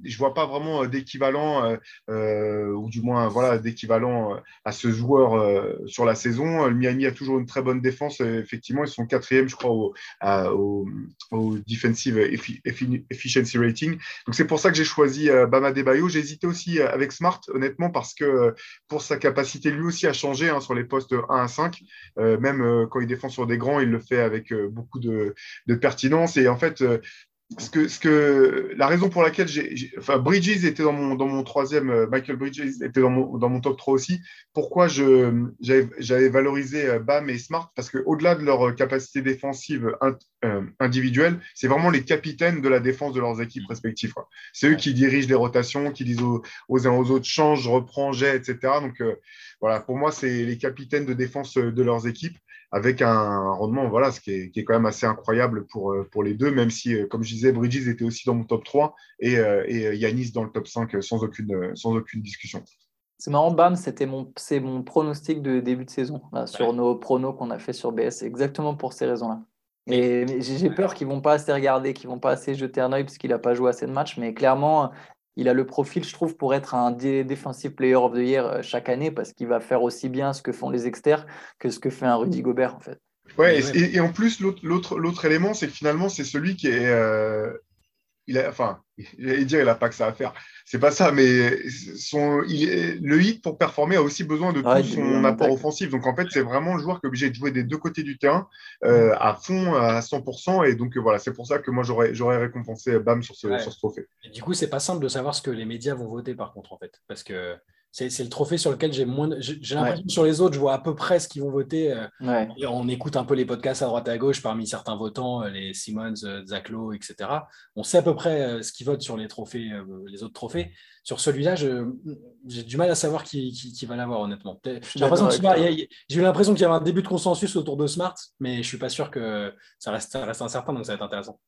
je vois pas vraiment euh, d'équivalent, euh, euh, ou du moins voilà d'équivalent à ce joueur sur la saison. Le Miami a toujours une très bonne défense, effectivement, ils sont quatrième, je crois, au, au, au defensive efficiency rating. Donc c'est pour ça que j'ai choisi Bama Debayo. J'ai hésité aussi avec Smart, honnêtement, parce que pour sa capacité lui aussi à changer hein, sur les postes 1 à 5, même quand il défend sur des grands, il le fait avec beaucoup de, de pertinence. Et en fait, ce que, ce que, la raison pour laquelle j'ai, enfin, Bridges était dans mon, dans mon troisième, euh, Michael Bridges était dans mon, dans mon top 3 aussi. Pourquoi je, j'avais, valorisé euh, Bam et Smart? Parce qu'au-delà de leur capacité défensive euh, individuelle, c'est vraiment les capitaines de la défense de leurs équipes respectives. C'est eux qui dirigent les rotations, qui disent aux, aux uns aux autres change, reprends, jet, etc. Donc, voilà, pour moi, c'est les capitaines de défense de leurs équipes avec un rendement voilà, ce qui est, qui est, quand même assez incroyable pour, euh, pour les deux, même si, euh, comme je disais, Bridges était aussi dans mon top 3 et, euh, et Yanis dans le top 5 sans aucune, sans aucune discussion. C'est marrant, Bam, c'était mon, c'est mon pronostic de début de saison là, sur nos pronos qu'on a fait sur BS, exactement pour ces raisons-là. Et j'ai peur qu'ils ne vont pas assez regarder, qu'ils ne vont pas assez jeter un œil parce qu'il n'a pas joué assez de matchs, mais clairement, il a le profil, je trouve, pour être un defensive player of the year chaque année parce qu'il va faire aussi bien ce que font les externes que ce que fait un Rudy Gobert, en fait. Ouais, et, en plus, l'autre élément, c'est que finalement, c'est celui qui est. il a, enfin, j'allais dire, il n'a pas que ça à faire c'est pas ça, mais son, il le hit pour performer a aussi besoin de tout son apport offensif. Donc en fait, c'est vraiment le joueur qui est obligé de jouer des deux côtés du terrain euh, à fond, à 100%. Et donc voilà, c'est pour ça que moi j'aurais, j'aurais récompensé Bam sur ce, sur ce trophée. Et du coup, c'est pas simple de savoir ce que les médias vont voter par contre, en fait. Parce que c'est le trophée sur lequel j'ai moins. J'ai l'impression que sur les autres, je vois à peu près ce qu'ils vont voter. Euh, on écoute un peu les podcasts à droite et à gauche parmi certains votants, euh, les Simmons, euh, Zaclo, etc. On sait à peu près ce qu'ils votent sur les trophées, les autres trophées. Sur celui-là, j'ai du mal à savoir qui, qui, va l'avoir, honnêtement. J'ai eu l'impression qu'il y avait un début de consensus autour de Smart, mais je suis pas sûr que ça reste, ça reste incertain, donc ça va être intéressant.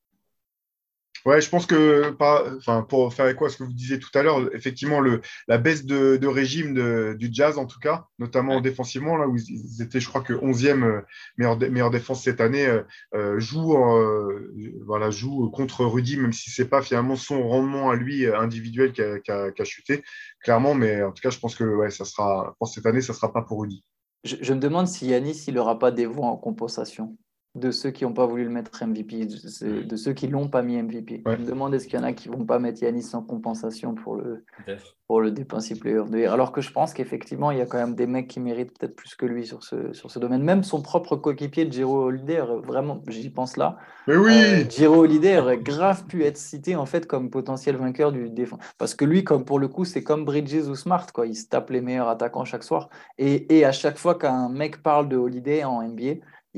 Ouais, je pense que enfin, pour faire quoi ce que vous disiez tout à l'heure, effectivement, le, la baisse de, régime du Jazz, en tout cas, notamment défensivement, là où ils étaient, je crois que 11e euh, meilleure, meilleure défense cette année, euh, euh, joue, voilà, joue contre Rudy, même si ce n'est pas finalement son rendement à lui individuel qui a, chuté, clairement. Mais en tout cas, je pense que ouais, ça sera, pour cette année, ça ne sera pas pour Rudy. Je, je me demande si Yanis, il n'aura pas des voix en compensation de ceux qui n'ont pas voulu le mettre MVP, de, ceux qui l'ont pas mis MVP. Je me demande est-ce qu'il y en a qui vont pas mettre Yanis en compensation pour le, pour le defensive player de Alors que je pense qu'effectivement, il y a quand même des mecs qui méritent peut-être plus que lui sur ce, sur ce domaine. Même son propre coéquipier, Giro Holiday, vraiment, j'y pense là. Mais oui euh, Giro Holiday aurait grave pu être cité en fait comme potentiel vainqueur du défense. Parce que lui, comme pour le coup, c'est comme Bridges ou Smart, quoi. il se tape les meilleurs attaquants chaque soir. Et, et à chaque fois qu'un mec parle de Holiday en NBA,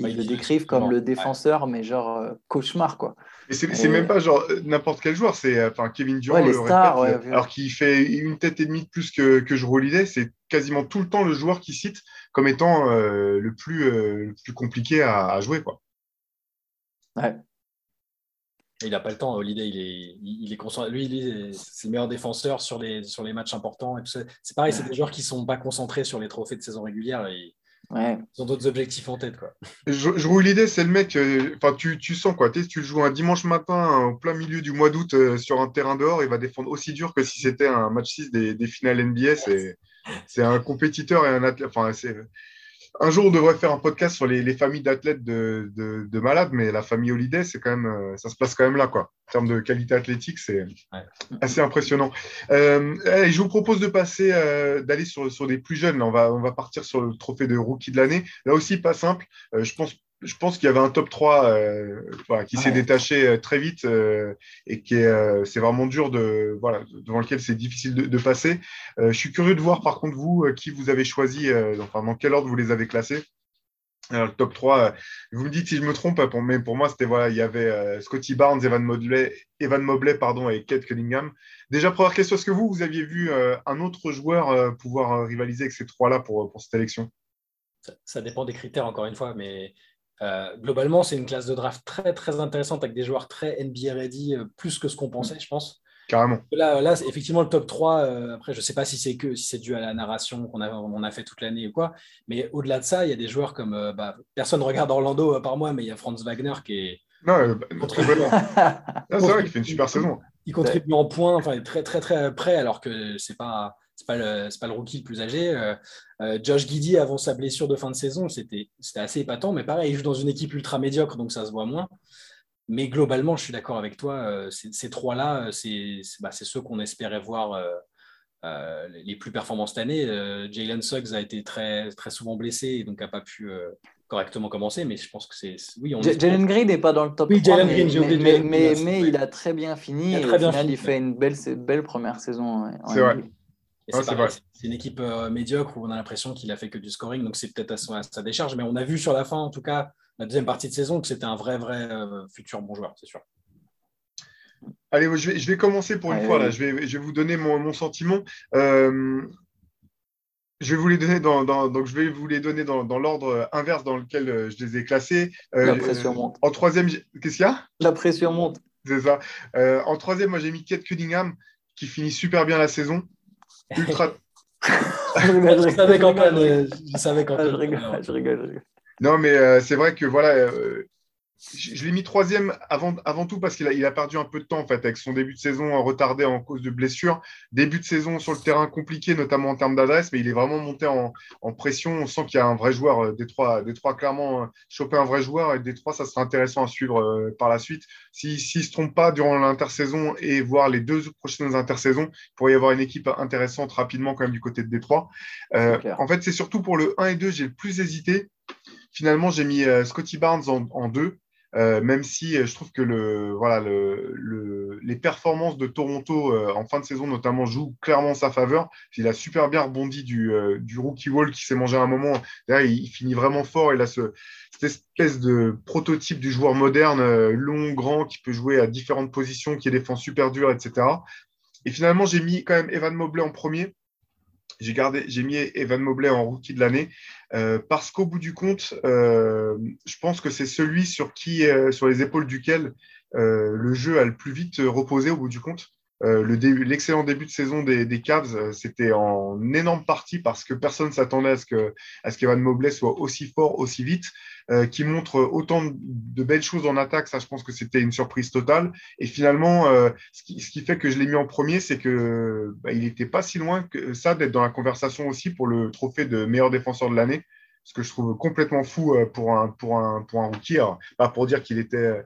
ils le décrivent comme le défenseur, mais genre euh, cauchemar, quoi. Et c'est même pas genre euh, n'importe quel joueur, c'est euh, enfin Kevin Durant le répète, alors qu'il fait une tête et demie de plus que, que je relidais, c'est quasiment tout le temps le joueur qui cite comme étant le, plus, le plus compliqué à, jouer, quoi. Ouais. Il n'a pas le temps, Holiday, il est, il est concentré. Lui, c'est le meilleur défenseur sur les, sur les matchs importants. C'est pareil, c'est des joueurs qui ne sont pas concentrés sur les trophées de saison régulière. Et Ouais. Ils ont d'autres objectifs en tête. Quoi. Je, je l'idée, c'est le mec, euh, enfin tu, tu, sens quoi, tu, tu joues un dimanche matin au plein milieu du mois d'août euh, sur un terrain dehors, il va défendre aussi dur que si c'était un match 6 des, des finales NBA. C'est un compétiteur et un athlète. Enfin, un jour, on devrait faire un podcast sur les, familles d'athlètes de, de, malades, mais la famille Holiday, c'est quand même, euh, ça se passe quand même là, quoi. En termes de qualité athlétique, c'est assez impressionnant. Euh, je vous propose de passer, euh, d'aller sur, sur des plus jeunes. on va, on va partir sur le trophée de rookie de l'année. Là aussi, pas simple. je pense je pense qu'il y avait un top 3 euh, qui s'est détaché euh, très vite euh, et qui est, c'est vraiment dur de, voilà, devant lequel c'est difficile de, passer. je suis curieux de voir par contre vous qui vous avez choisi, enfin dans quel ordre vous les avez classés. Alors, le top 3, vous me dites si je me trompe, pour, mais pour moi, c'était voilà, il y avait Scotty Barnes, Evan Mobley, Evan Mobley pardon, et Kate Cunningham. Déjà, première question, est-ce que vous, vous aviez vu un autre joueur pouvoir rivaliser avec ces trois-là pour, pour cette élection? Ça, ça, dépend des critères, encore une fois, mais euh, globalement, c'est une classe de draft très très intéressante avec des joueurs très NBA ready, euh, plus que ce qu'on pensait, je pense. Carrément. Là, là effectivement, le top 3, euh, après, je ne sais pas si c'est que si c'est dû à la narration qu'on a, on a fait toute l'année ou quoi, mais au-delà de ça, il y a des joueurs comme. Bah, personne ne regarde Orlando à part moi, mais il y a Franz Wagner qui est. Non, bah, [LAUGHS] c'est vrai qu'il fait une super saison. Il contribue en points, enfin, très très très près, alors que c'est pas c'est pas le, pas le rookie le plus âgé. Euh, euh, Josh Giddy, avant sa blessure de fin de saison, c'était assez épatant, mais pareil, il joue dans une équipe ultra médiocre, donc ça se voit moins. Mais globalement, je suis d'accord avec toi, euh, ces trois-là, c'est bah, ceux qu'on espérait voir les plus performants cette année. Jalen Suggs a été très, très souvent blessé et donc n'a pas pu correctement commencer, mais je pense que c'est. Oui, Jalen Green n'est pas dans le top oui, 3, mais, mais, mais, il a très bien fini. Il et au final, il fait une belle, belle première saison. C'est vrai c'est une équipe euh, médiocre où on a l'impression qu'il a fait que du scoring, donc c'est peut-être à, sa décharge. Mais on a vu sur la fin, en tout cas, la deuxième partie de saison, que c'était un vrai, vrai euh, futur bon joueur, c'est sûr. Allez, je vais, je vais commencer pour une fois. Là. Je, vais, je vais vous donner mon, mon sentiment. Euh, je vais vous les donner dans, donc je vais vous les donner dans, dans l'ordre inverse dans lequel je les ai classés. La pression monte. En troisième, qu'est-ce qu'il y a? La pression monte. C'est ça. en troisième, moi j'ai mis Kate Cunningham qui finit super bien la saison ultra. [LAUGHS] je savais qu'Antoine. Je savais Je rigole, je rigole. Non, mais euh, c'est vrai que voilà, euh, je, l'ai mis troisième avant, avant tout parce qu'il a, il a perdu un peu de temps en fait avec son début de saison retardé en cause de blessures. Début de saison sur le terrain compliqué, notamment en termes d'adresse, mais il est vraiment monté en, pression. On sent qu'il y a un vrai joueur. Euh, des trois, des trois clairement, euh, choper un vrai joueur et des trois, ça sera intéressant à suivre euh, par la suite. S'il ne se trompe pas durant l'intersaison et voir les deux prochaines intersaisons, il pourrait y avoir une équipe intéressante rapidement quand même du côté de Détroit. en fait, c'est surtout pour le 1 et 2, j'ai le plus hésité. Finalement, j'ai mis Scotty Barnes en, en deux euh, même si euh, je trouve que le, voilà, le, les performances de Toronto euh, en fin de saison, notamment, jouent clairement en sa faveur. Il a super bien rebondi du, du rookie wall qui s'est mangé à un moment. Derrière, il, finit vraiment fort. Il a ce, cette espèce de prototype du joueur moderne, long, grand, qui peut jouer à différentes positions, qui défend super dur, etc. Et finalement, j'ai mis quand même Evan Mobley en premier j'ai gardé, j'ai mis Evan Mobley en rookie de l'année euh, parce qu'au bout du compte, euh, je pense que c'est celui sur qui, euh, sur les épaules duquel le jeu a le plus vite reposé au bout du compte. Euh, l'excellent début de saison des, des Cavs, euh, c'était en énorme partie parce que personne ne s'attendait à ce que à ce qu'Evan Mobley soit aussi fort, aussi vite, euh, qui montre autant de belles choses en attaque. Ça, je pense que c'était une surprise totale. Et finalement, ce qui, ce, qui, fait que je l'ai mis en premier, c'est que bah, il n'était pas si loin que ça d'être dans la conversation aussi pour le trophée de meilleur défenseur de l'année ce que je trouve complètement fou pour un, pour un, pour un rookie. pas pour dire qu'il était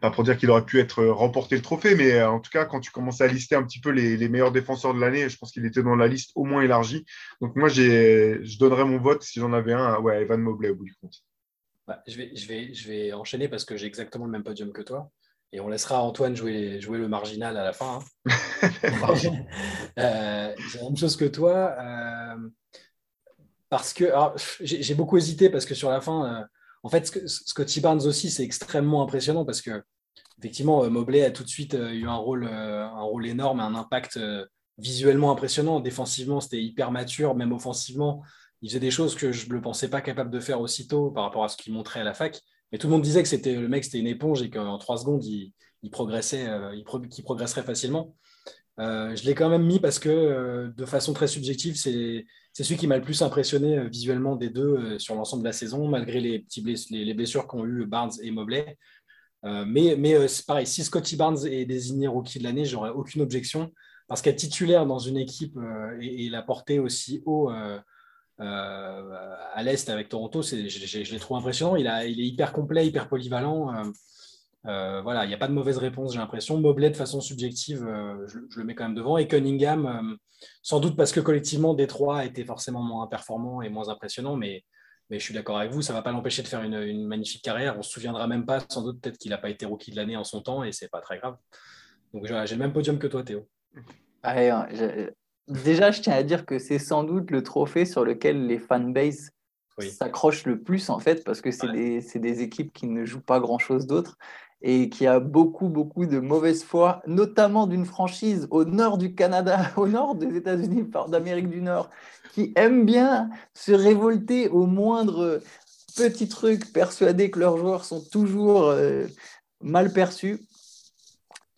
pas pour dire qu'il aurait pu être remporté le trophée, mais euh, en tout cas, quand tu commences à lister un petit peu les, meilleurs défenseurs de l'année, je pense qu'il était dans la liste au moins élargie. Donc moi, je donnerais mon vote si j'en avais un à ouais, Evan Mobley au bout du compte. Bah, je, vais, je, vais, je vais enchaîner parce que j'ai exactement le même podium que toi. Et on laissera Antoine jouer, jouer le marginal à la fin. Hein. [LAUGHS] euh, la même chose que toi. Euh, parce que j'ai beaucoup hésité parce que sur la fin, euh, en fait, Scotty Barnes aussi, c'est extrêmement impressionnant parce que, effectivement, euh, Mobley a tout de suite euh, eu un rôle, euh, un rôle énorme, un impact visuellement impressionnant. Défensivement, c'était hyper mature, même offensivement. Il faisait des choses que je ne le pensais pas capable de faire aussitôt par rapport à ce qu'il montrait à la fac. Mais tout le monde disait que c'était le mec, c'était une éponge et qu'en trois secondes, il, progressait, il, progresserait facilement. je l'ai quand même mis parce que, de façon très subjective, c'est c'est celui qui m'a le plus impressionné euh, visuellement des deux euh, sur l'ensemble de la saison, malgré les, petits les, blessures qu'ont eu Barnes et Mobley. Euh, mais c'est pareil, si Scotty Barnes est désigné rookie de l'année, j'aurais aucune objection, parce qu'être titulaire dans une équipe et, la porter aussi haut à l'Est avec Toronto, je, je, l'ai trouvé impressionnant. Il, est hyper complet, hyper polyvalent. Voilà, il n'y a pas de mauvaise réponse, j'ai l'impression. Mobley, de façon subjective, je, je, le mets quand même devant. Et Cunningham, sans doute parce que collectivement, Détroit a été forcément moins performant et moins impressionnant, mais, mais je suis d'accord avec vous, ça ne va pas l'empêcher de faire une, magnifique carrière. On ne se souviendra même pas, sans doute, peut-être qu'il n'a pas été rookie de l'année en son temps et c'est pas très grave. Donc j'ai le même podium que toi, Théo. Hein, déjà, je tiens à dire que c'est sans doute le trophée sur lequel les fanbases s'accrochent le plus, en fait, parce que c'est des, des, équipes qui ne jouent pas grand-chose d'autre et qui a beaucoup, beaucoup de mauvaise foi, notamment d'une franchise au nord du Canada, [LAUGHS] au nord des États-Unis, d'Amérique du Nord, qui aime bien se révolter au moindre petit truc, persuadés que leurs joueurs sont toujours euh, mal perçus.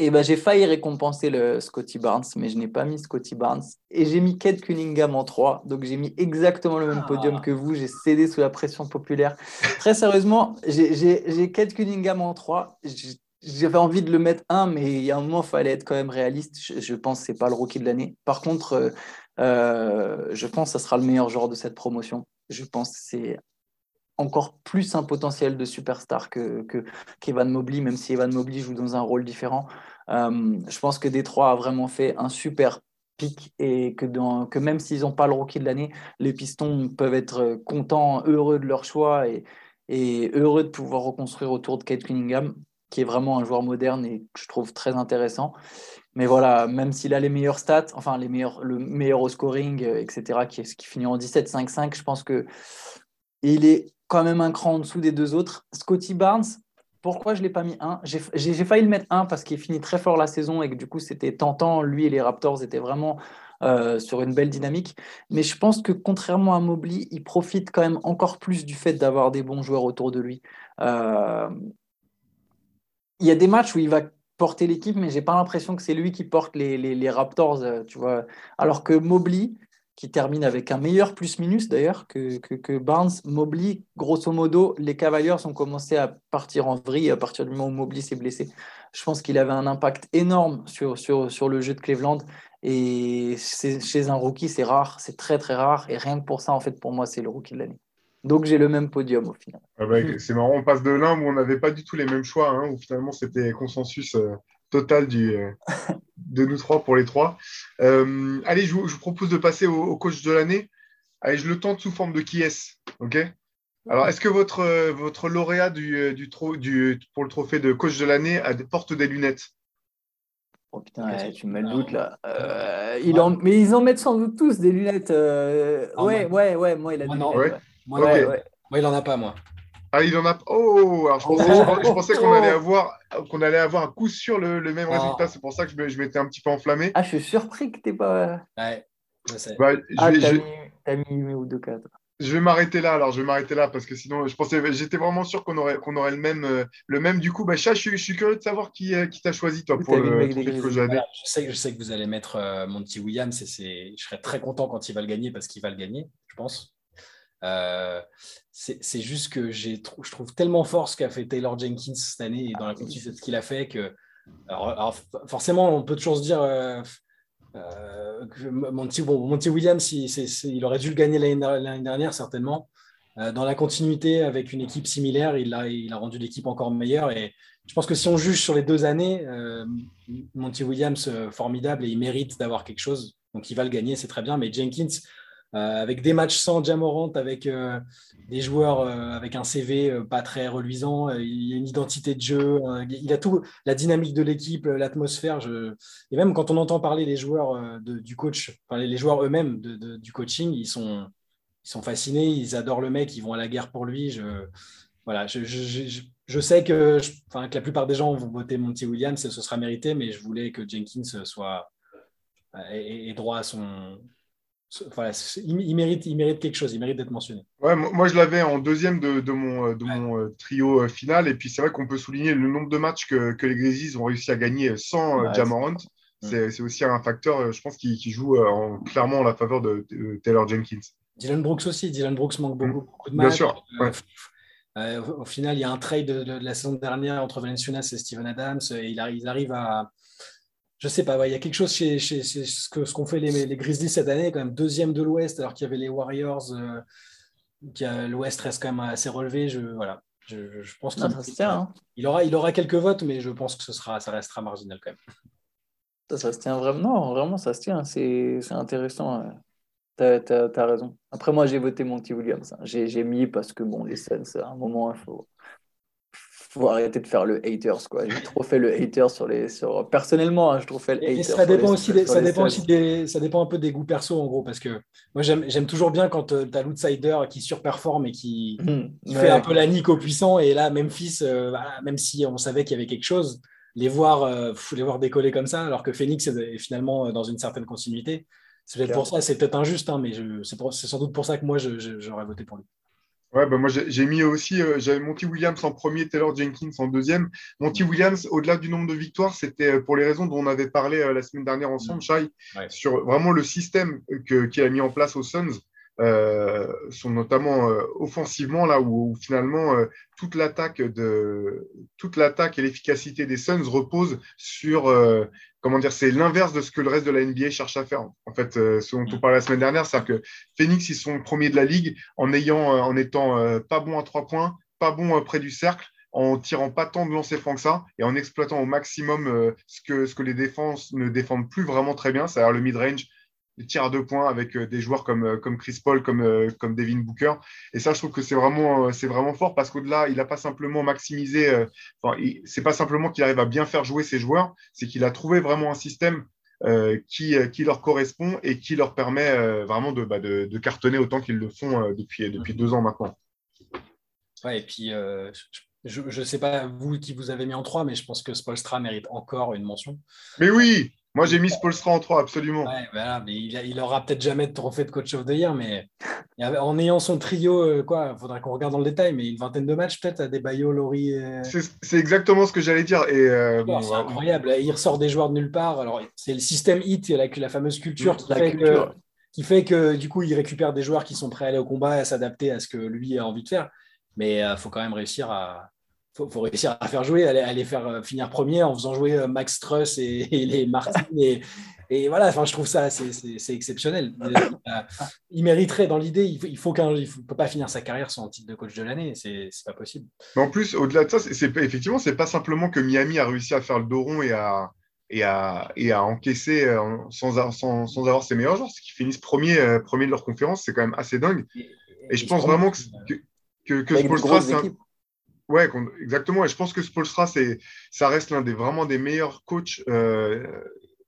Et ben, j'ai failli récompenser le Scotty Barnes, mais je n'ai pas mis Scotty Barnes. Et j'ai mis Kate Cunningham en 3. Donc j'ai mis exactement le même podium ah. que vous. J'ai cédé sous la pression populaire. Très sérieusement, j'ai Kate Cunningham en 3. J'avais envie de le mettre 1, mais il y a un moment, il fallait être quand même réaliste. Je, pense que ce n'est pas le rookie de l'année. Par contre, euh, euh, je pense que ce sera le meilleur joueur de cette promotion. Je pense que c'est encore plus un potentiel de superstar que, que qu'Evan Mobley, même si Evan Mobley joue dans un rôle différent. Euh, je pense que Détroit a vraiment fait un super pic et que, que même s'ils n'ont pas le rookie de l'année, les Pistons peuvent être contents, heureux de leur choix et, et heureux de pouvoir reconstruire autour de Kate Cunningham, qui est vraiment un joueur moderne et que je trouve très intéressant. Mais voilà, même s'il a les meilleurs stats, enfin les meilleurs, le meilleur au scoring, euh, etc., qui, qui finit en 17-5-5, je pense que il est quand même un cran en dessous des deux autres. Scotty Barnes, pourquoi je ne l'ai pas mis un? J'ai failli le mettre un parce qu'il finit très fort la saison et que du coup c'était tentant. Lui et les Raptors étaient vraiment euh, sur une belle dynamique. Mais je pense que contrairement à Mobley, il profite quand même encore plus du fait d'avoir des bons joueurs autour de lui. Euh, il y a des matchs où il va porter l'équipe, mais j'ai pas l'impression que c'est lui qui porte les, les, Raptors, euh, tu vois. Alors que Mobley, qui termine avec un meilleur plus-minus d'ailleurs que, que, Barnes. Mobley, grosso modo, les Cavaliers ont commencé à partir en vrille à partir du moment où Mobley s'est blessé. Je pense qu'il avait un impact énorme sur, sur, sur le jeu de Cleveland. Et chez un rookie, c'est rare, c'est très très rare. Et rien que pour ça, en fait, pour moi, c'est le rookie de l'année. Donc j'ai le même podium au final. Ah bah, c'est marrant, on passe de l'un où on n'avait pas du tout les mêmes choix, hein, où finalement c'était consensus euh, total du, euh, de nous trois pour les trois. Euh, allez, je vous, propose de passer au, coach de l'année. Allez, je le tente sous forme de qui est-ce. OK? Alors, est-ce que votre, votre lauréat du, du, du, pour le trophée de coach de l'année porte des lunettes? Oh putain, tu me mets le doute là? il en... Mais ils en mettent sans doute tous des lunettes. ouais, ouais, ouais, moi il a des lunettes. Moi, moi, il en a pas, moi. Ah, il en a. Oh, alors je pensais, qu'on allait avoir qu'on allait avoir un coup sur le, même résultat. C'est pour ça que je, m'étais un petit peu enflammé. Ah, je suis surpris que t'es pas. Ouais, je sais. Bah, ah, t'as mis, mis ou deux quatre. Je vais m'arrêter là, alors je vais m'arrêter là parce que sinon, je pensais, j'étais vraiment sûr qu'on aurait, qu'on aurait le même, euh, le même. Du coup, bah, Chat, je, suis curieux de savoir qui, euh, qui t'a choisi toi pour le, le que je sais, je sais que vous allez mettre euh, Monty Williams et je serais très content quand il va le gagner parce qu'il va le gagner, je pense. Euh, c'est juste que je trouve tellement fort ce qu'a fait Taylor Jenkins cette année et dans la continuité de ce qu'il a fait que. Alors, forcément, on peut toujours se dire euh, euh, que Monty, Monty Williams, il, aurait dû le gagner l'année dernière, certainement. dans la continuité avec une équipe similaire, il a, il a rendu l'équipe encore meilleure. Et je pense que si on juge sur les deux années, Monty Williams, formidable et il mérite d'avoir quelque chose. Donc il va le gagner, c'est très bien. Mais Jenkins, avec des matchs sans Jamorant, avec euh, des joueurs euh, avec un CV pas très reluisant. il y a une identité de jeu, il a tout, la dynamique de l'équipe, l'atmosphère. Et même quand on entend parler les joueurs du coach, les joueurs eux-mêmes du coaching, ils sont, fascinés, ils adorent le mec, ils vont à la guerre pour lui. Je, voilà, je, sais que, enfin, que la plupart des gens vont voter Monty Williams, ce sera mérité, mais je voulais que Jenkins soit droit à son, il, mérite, il mérite quelque chose, il mérite d'être mentionné. Ouais, moi, je l'avais en deuxième de, de mon, de mon euh, trio euh, final. Et puis, c'est vrai qu'on peut souligner le nombre de matchs que, que les Grizzlies ont réussi à gagner sans euh, Jamorant. C'est aussi un facteur, je pense, qui, qui joue en, clairement en la faveur de, Taylor Jenkins. Dylan Brooks aussi. Dylan Brooks manque beaucoup, mm. beaucoup de matchs. Bien sûr. au final, il y a un trade de, la saison dernière entre Valenciunas et Steven Adams. Et il, arrive, il arrive à, je sais pas, il y a quelque chose chez, ce qu'ont ce fait les, les, Grizzlies cette année, quand même deuxième de l'Ouest, alors qu'il y avait les Warriors, euh, l'Ouest reste quand même assez relevé. Je, voilà, je, pense qu'il hein. il, aura, il aura quelques votes, mais je pense que ce sera, ça restera marginal quand même. Ça, se tient vraiment, vraiment, ça se tient. C'est intéressant. Tu as, raison. Après, moi, j'ai voté Monty Williams. Hein. J'ai mis parce que, bon, les scènes, à un moment, il faut, faut arrêter de faire le haters quoi. J'ai trop fait le haters sur les sur personnellement, hein, je trouve fait le haters. ça dépend aussi des, ça dépend aussi des ça dépend un peu des goûts perso en gros parce que moi j'aime toujours bien quand euh, tu as l'outsider qui surperforme et qui, mmh. fait un peu la nique au puissant et là Memphis euh, même si on savait qu'il y avait quelque chose, les voir euh, les voir décoller comme ça alors que Phoenix est, finalement dans une certaine continuité. C'est peut-être pour ça, c'est peut-être injuste hein, mais c'est sans doute pour ça que moi j'aurais voté pour lui. Ouais, bah moi j'ai mis aussi, euh, j'avais Monty Williams en premier, Taylor Jenkins en deuxième. Monty Williams, au-delà du nombre de victoires, c'était euh, pour les raisons dont on avait parlé euh, la semaine dernière ensemble, Shai, sur vraiment le système qu'il a mis en place aux Suns. Euh, sont notamment euh, offensivement là où, finalement euh, toute l'attaque de toute l'attaque et l'efficacité des Suns repose sur comment dire c'est l'inverse de ce que le reste de la NBA cherche à faire. En fait ce dont on parlait la semaine dernière c'est à dire que Phoenix ils sont premiers de la ligue en ayant en étant pas bon à trois points pas bon près du cercle en tirant pas tant de lancers francs que ça et en exploitant au maximum ce, que, ce que les défenses ne défendent plus vraiment très bien, c'est-à-dire le mid-range, des tirs à deux points avec euh, des joueurs comme, euh, comme Chris Paul, comme, euh, comme Devin Booker. Et ça, je trouve que c'est vraiment, c'est vraiment fort parce qu'au-delà, il n'a pas simplement maximisé, enfin, c'est pas simplement qu'il arrive à bien faire jouer ses joueurs, c'est qu'il a trouvé vraiment un système qui, qui leur correspond et qui leur permet vraiment de, bah, de, de, cartonner autant qu'ils le font depuis, depuis deux ans maintenant. Ouais, et puis, je ne sais pas vous qui vous avez mis en trois, mais je pense que Spolstra mérite encore une mention. Mais oui, moi, j'ai mis Spolstra en 3, absolument. mais il, aura peut-être jamais de trophée de coach of the year, mais en ayant son trio, euh, quoi, il faudrait qu'on regarde dans le détail, mais une vingtaine de matchs peut-être à des Bayo, Laurie. Euh. C'est exactement ce que j'allais dire. Et euh, c'est incroyable. Il ressort des joueurs de nulle part. Alors, c'est le système hit, la, la fameuse culture qui fait que qui fait que du coup, il récupère des joueurs qui sont prêts à aller au combat et à s'adapter à ce que lui a envie de faire. Mais il euh, faut quand même réussir à, faut, réussir à faire jouer, à les, faire euh, finir premier en faisant jouer euh, Max Truss [LAUGHS] et, les Martin. Et, et, voilà, enfin, je trouve ça c'est exceptionnel. Il mériterait dans l'idée, il faut, il ne peut pas finir sa carrière sans titre de coach de l'année, c'est pas possible. Mais en plus, au-delà de ça, c'est effectivement, c'est pas simplement que Miami a réussi à faire le dos rond et à, et à, et à encaisser sans, sans, sans, avoir ses meilleurs joueurs, c'est qu'ils finissent premier, premier de leur conférence, c'est quand même assez dingue. Et, je pense vraiment que, que, que, c'est Ouais, exactement. Et je pense que Spolstra, ça reste l'un des vraiment des meilleurs coachs euh,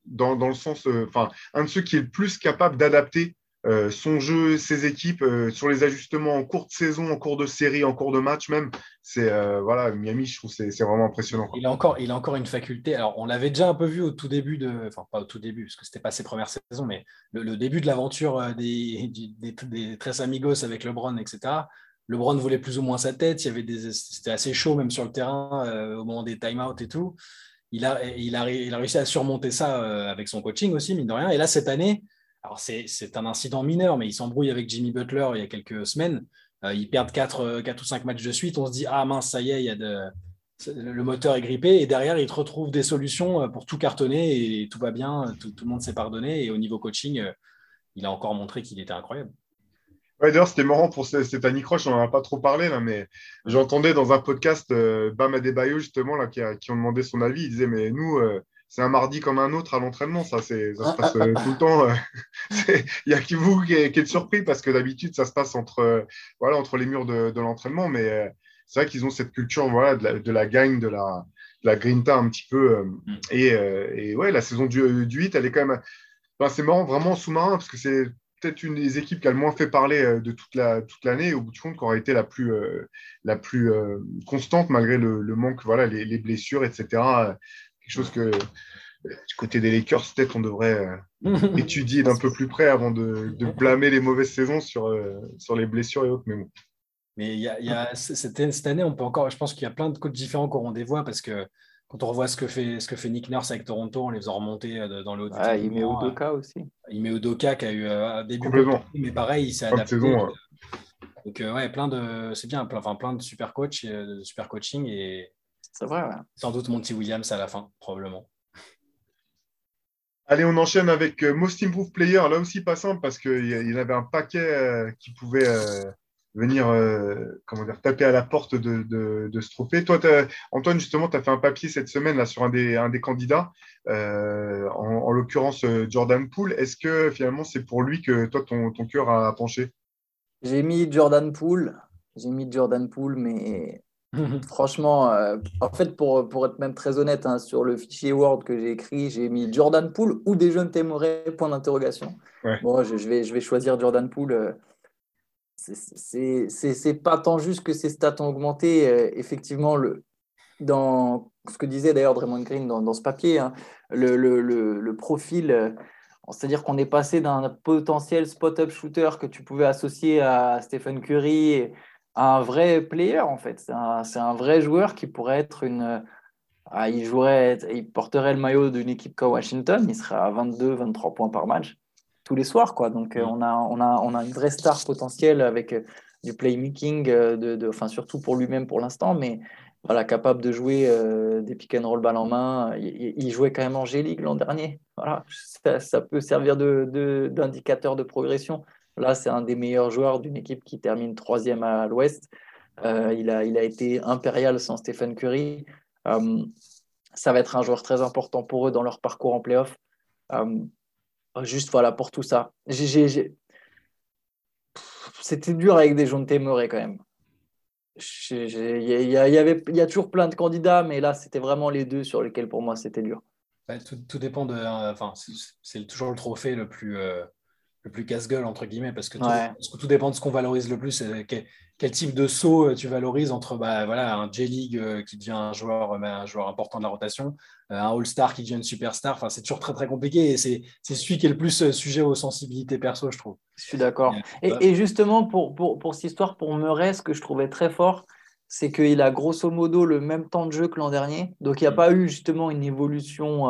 dans, dans, le sens, euh, enfin, un de ceux qui est le plus capable d'adapter euh, son jeu, ses équipes sur les ajustements en cours de saison, en cours de série, en cours de match même. C'est voilà, Miami, je trouve c'est vraiment impressionnant. Il a encore, il a encore une faculté. Alors, on l'avait déjà un peu vu au tout début de, enfin pas au tout début parce que c'était pas ses premières saisons, mais le, début de l'aventure des, des, des, Tres Amigos avec LeBron, etc. LeBron voulait plus ou moins sa tête. C'était assez chaud même sur le terrain euh, au moment des time-out et tout. Il a, réussi à surmonter ça euh, avec son coaching aussi, mine de rien. Et là, cette année, c'est, un incident mineur, mais il s'embrouille avec Jimmy Butler il y a quelques semaines. Euh, ils perdent 4, 4, ou 5 matchs de suite. On se dit, ah mince, ça y est, le moteur est grippé. Et derrière, il retrouve des solutions pour tout cartonner et tout va bien. Tout le monde s'est pardonné. Et au niveau coaching, il a encore montré qu'il était incroyable. Ouais, d'ailleurs, c'était marrant pour cette Annie Croche, on n'en a pas trop parlé, là, mais j'entendais dans un podcast euh, Bam Adebayo, justement, là, qui, qui, ont demandé son avis. Il disait, mais nous, euh, c'est un mardi comme un autre à l'entraînement, ça, ça se passe euh, tout le temps. [LAUGHS] Il y a qui vous qui est, surpris parce que d'habitude, ça se passe entre, voilà, entre les murs de, de l'entraînement, mais c'est vrai qu'ils ont cette culture voilà, de, la, de la gagne, de la, de la grinta un petit peu. Mm. Et, et, ouais, la saison du, du 8, elle est quand même. c'est marrant, vraiment sous-marin, parce que c'est peut-être une des équipes qui a le moins fait parler euh, de toute la toute l'année, au bout du compte, qui aura été la plus euh, la plus euh, constante malgré le, manque, voilà, les, blessures, etc. Quelque chose que du côté des Lakers, peut-être on devrait [LAUGHS] étudier d'un peu plus près avant de, blâmer les mauvaises saisons sur sur les blessures et autres. Mais bon. Mais il y a, cette, cette, année, on peut encore, je pense qu'il y a plein de codes différents qu'on auront des voix parce que quand on revoit ce que fait, ce que fait Nick Nurse avec Toronto en les faisant remonter euh, dans le haut du ah, Il met Udoka aussi. Il met Udoka qui a eu un début, mais pareil, il s'est adapté. Donc, ouais, plein de, c'est bien, plein, enfin, plein de super coach, de super coaching et c'est vrai, sans doute Monty Williams à la fin, probablement. Allez, on enchaîne avec Most Improved Player. Là aussi, pas simple parce qu'il avait un paquet euh, qui pouvait venir euh, comment dire, taper à la porte de, de, ce trophée. Toi, Antoine, justement, tu as fait un papier cette semaine là, sur un des, un des candidats, euh, en, l'occurrence euh, Jordan Poole. Est-ce que finalement c'est pour lui que toi, ton, ton cœur a penché? J'ai mis Jordan Poole. J'ai mis Jordan Poole, mais [LAUGHS] franchement, en fait, pour, pour être même très honnête, hein, sur le fichier Word que j'ai écrit, j'ai mis Jordan Poole ou des jeunes témourés, point d'interrogation. Bon, je, je, vais, je vais choisir Jordan Poole c'est pas tant juste que ses stats ont augmenté. Euh, effectivement, le, dans ce que disait d'ailleurs Draymond Green dans, ce papier, hein, le, le, le, profil, euh, c'est-à-dire qu'on est passé d'un potentiel spot-up shooter que tu pouvais associer à Stephen Curry à un vrai player, en fait. C'est un, un, vrai joueur qui pourrait être une. Ah, il, jouerait, il porterait le maillot d'une équipe comme Washington, il serait à 22-23 points par match tous les soirs. Quoi. Donc, euh, on, a, on, a, on a une vraie star potentielle avec euh, du playmaking, euh, de, de, enfin, surtout pour lui-même pour l'instant, mais voilà, capable de jouer des pick and roll balle en main. Il, jouait quand même en G-League l'an dernier. Voilà, ça, peut servir d'indicateur de, de, progression. Là, c'est un des meilleurs joueurs d'une équipe qui termine troisième à l'Ouest. il, a, il a été impérial sans Stephen Curry. ça va être un joueur très important pour eux dans leur parcours en playoff. Oh, juste voilà pour tout ça. C'était dur avec des jaunes témorés quand même. Il y, avait, il y a toujours plein de candidats, mais là, c'était vraiment les deux sur lesquels pour moi c'était dur. tout, dépend de. Enfin, c'est toujours le trophée le plus, euh, le plus casse-gueule, entre guillemets, parce que tout, tout dépend de ce qu'on valorise le plus. Quel, quel, type de saut euh, tu valorises entre bah, voilà, un J-League euh, qui devient un joueur, euh, un joueur important de la rotation, un All-Star qui devient une superstar. Enfin, c'est toujours très, très compliqué et c'est celui qui est le plus sujet aux sensibilités perso, je trouve. Je suis d'accord. Et, justement, pour, pour, pour, cette histoire, pour Murray, ce que je trouvais très fort, c'est qu'il a grosso modo le même temps de jeu que l'an dernier. Donc, il n'y a mm. pas eu justement une évolution.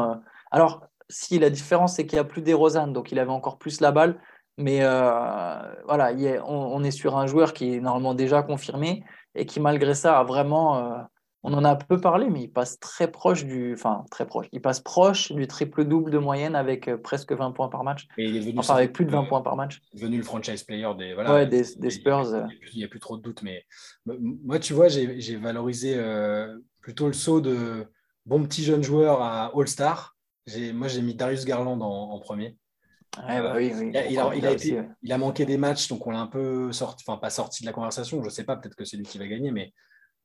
Alors, si la différence, c'est qu'il n'y a plus des Rosanne, donc il avait encore plus la balle. Mais voilà, on, est sur un joueur qui est normalement déjà confirmé et qui, malgré ça, a vraiment on en a peu parlé, mais il passe très proche du. Enfin, très proche. Il passe proche du triple-double de moyenne avec euh, presque 20 points par match. Et il est venu enfin, avec plus de 20 points par match. Il est devenu le franchise player des, voilà, des, Spurs. Euh. Il n'y a, plus trop de doute. Mais moi, tu vois, j'ai valorisé euh, plutôt le saut de bon petit jeune joueur à All-Star. Moi, j'ai mis Darius Garland en, premier. Bah oui, oui. Il, a, il, a été, il, a, manqué des matchs, donc on l'a un peu sorti, enfin pas sorti de la conversation. Je sais pas, peut-être que c'est lui qui va gagner, mais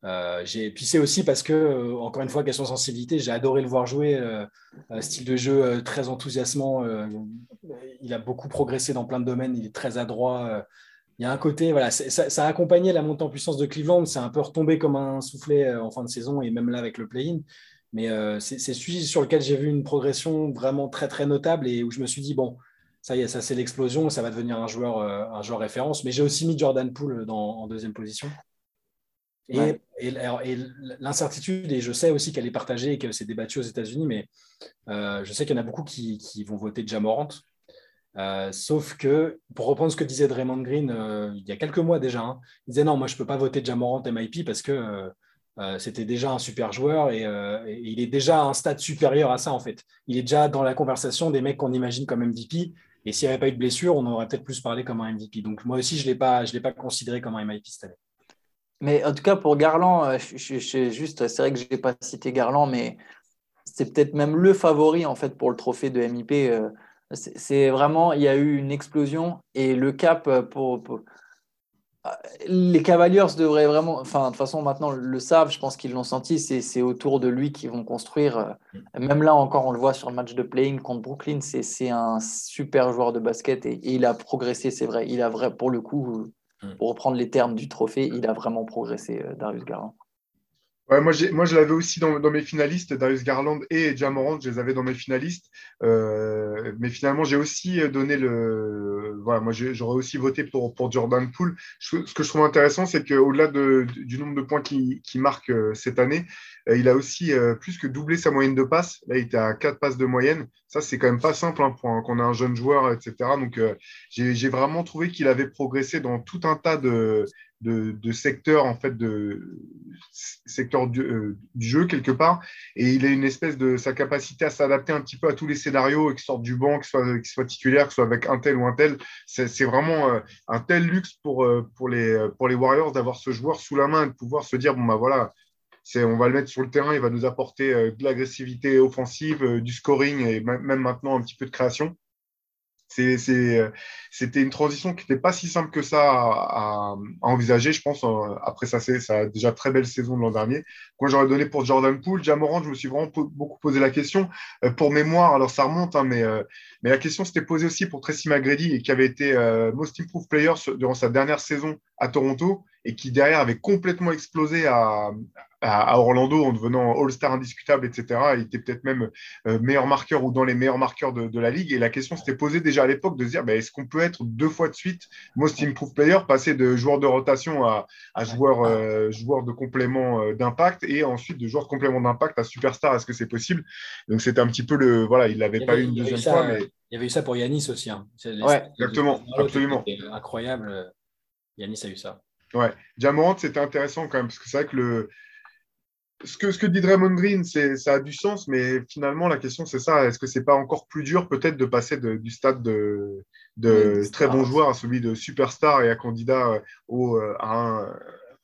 euh, puis c'est aussi parce que, euh, encore une fois, question sensibilité, j'ai adoré le voir jouer, euh, style de jeu très enthousiasmant. il a beaucoup progressé dans plein de domaines, il est très adroit. il y a un côté, voilà, ça, a accompagné la montée en puissance de Cleveland, c'est un peu retombé comme un soufflet en fin de saison et même là avec le play-in. Mais c'est celui sur lequel j'ai vu une progression vraiment très très notable et où je me suis dit, bon, ça y est, ça c'est l'explosion, ça va devenir un joueur, un joueur référence. Mais j'ai aussi mis Jordan Poole en deuxième position. Et, l'incertitude, et je sais aussi qu'elle est partagée et que c'est débattu aux États-Unis, mais euh, je sais qu'il y en a beaucoup qui, vont voter Jamorant. Euh, sauf que, pour reprendre ce que disait Draymond Green euh, il y a quelques mois déjà, hein, il disait non, moi je ne peux pas voter Jamorant MIP parce que c'était déjà un super joueur et, et, il est déjà à un stade supérieur à ça en fait. Il est déjà dans la conversation des mecs qu'on imagine comme MVP. Et s'il n'y avait pas eu de blessure, on aurait peut-être plus parlé comme un MVP. Donc moi aussi, je ne l'ai pas considéré comme un MIP cette année. Mais en tout cas, pour Garland, euh, je, juste, c'est vrai que je n'ai pas cité Garland, mais c'est peut-être même le favori en fait pour le trophée de MIP. Euh, c'est vraiment, il y a eu une explosion et le cap euh, pour, les Cavaliers devraient vraiment, enfin de toute façon maintenant le savent, je pense qu'ils l'ont senti, c'est autour de lui qu'ils vont construire. Même là encore, on le voit sur le match de playing contre Brooklyn, c'est un super joueur de basket et, et il a progressé, c'est vrai. Il a vrai pour le coup Mm. pour reprendre les termes du trophée, il a vraiment progressé, euh, Darius Garland. Moi, moi, je l'avais aussi dans, mes finalistes, Darius Garland et Jamorant, je les avais dans mes finalistes. Euh, mais finalement, j'ai aussi donné le. Voilà, moi, j'aurais aussi voté pour, pour Jordan Poole. Ce que je trouve intéressant, c'est qu'au-delà de, du nombre de points qu'il qui marque euh, cette année, euh, il a aussi plus que doublé sa moyenne de passes. Là, il était à 4 passes de moyenne. Ça, c'est quand même pas simple hein, pour qu'on ait un jeune joueur, etc. Donc, j'ai vraiment trouvé qu'il avait progressé dans tout un tas de, de, secteur en fait de secteur euh, du, jeu quelque part. Et il a une espèce de sa capacité à s'adapter un petit peu à tous les scénarios qu'il sorte du banc qu'il soit, soit titulaire soit avec un tel ou un tel. C'est vraiment euh, un tel luxe pour, euh, pour, les, pour les Warriors d'avoir ce joueur sous la main et de pouvoir se dire bon bah voilà on va le mettre sur le terrain il va nous apporter de l'agressivité offensive du scoring et même maintenant un petit peu de création c'était une transition qui n'était pas si simple que ça à, envisager, je pense. Euh, après, ça, ça a déjà très belle saison de l'an dernier. Moi, j'aurais donné pour Jordan Poole. Jamorant, je me suis vraiment beaucoup posé la question. Euh, pour mémoire, alors ça remonte, hein, mais, la question s'était posée aussi pour Tracy McGrady, qui avait été Most Improved Player durant sa dernière saison à Toronto et qui derrière avait complètement explosé à, Orlando en devenant All-Star indiscutable, etc. Il était peut-être même euh, meilleur marqueur ou dans les meilleurs marqueurs de, la ligue. Et la question s'était posée déjà à l'époque de se dire bah, est-ce qu'on peut être deux fois de suite Most Improved Player, passer de joueur de rotation à, joueur, euh, joueur de complément euh, d'impact et ensuite de joueur de complément d'impact à superstar Est-ce que c'est possible? Donc c'était un petit peu le. Voilà, il n'avait pas eu une deuxième fois. Mais... Il y avait eu ça pour Yanis aussi. Hein. exactement, absolument. Incroyable. Yanis a eu ça. Ouais, Diamant, c'était intéressant quand même, parce que c'est vrai que le, ce que, ce que dit Draymond Green, ça a du sens, mais finalement, la question, c'est ça. Est-ce que c'est pas encore plus dur, peut-être, de passer du stade de, de très bon joueur à celui de superstar et à candidat au, euh,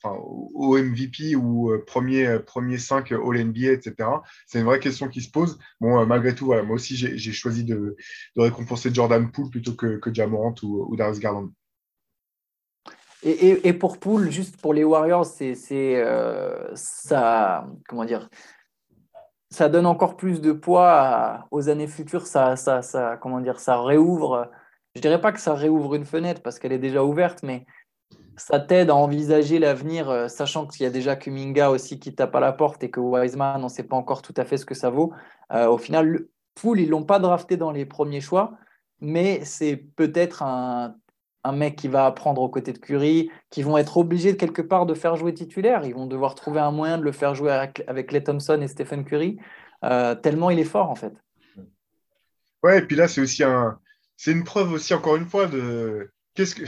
au MVP ou euh, premier, premier 5 All-NBA, etc. C'est une vraie question qui se pose. Bon, euh, malgré tout, moi aussi, j'ai choisi de, récompenser Jordan Poole plutôt que, que Jamorant ou, ou Darius Garland. Et, pour Poole, juste pour les Warriors, c'est euh, ça, comment dire, ça donne encore plus de poids aux années futures. Ça, ça, ça, comment dire, ça réouvre. Je dirais pas que ça réouvre une fenêtre parce qu'elle est déjà ouverte, mais ça t'aide à envisager l'avenir, euh, sachant qu'il y a déjà Kuminga aussi qui tape à la porte et que Wiseman, on ne sait pas encore tout à fait ce que ça vaut. Euh, au final, Poole, ils l'ont pas drafté dans les premiers choix, mais c'est peut-être un un mec qui va apprendre aux côtés de Curry, qui vont être obligés de quelque part de faire jouer titulaire. Ils vont devoir trouver un moyen de le faire jouer avec, Les Thompson et Stephen Curry, euh, tellement il est fort en fait. Ouais, et puis là, c'est aussi un, une preuve aussi, encore une fois, de qu'est-ce que.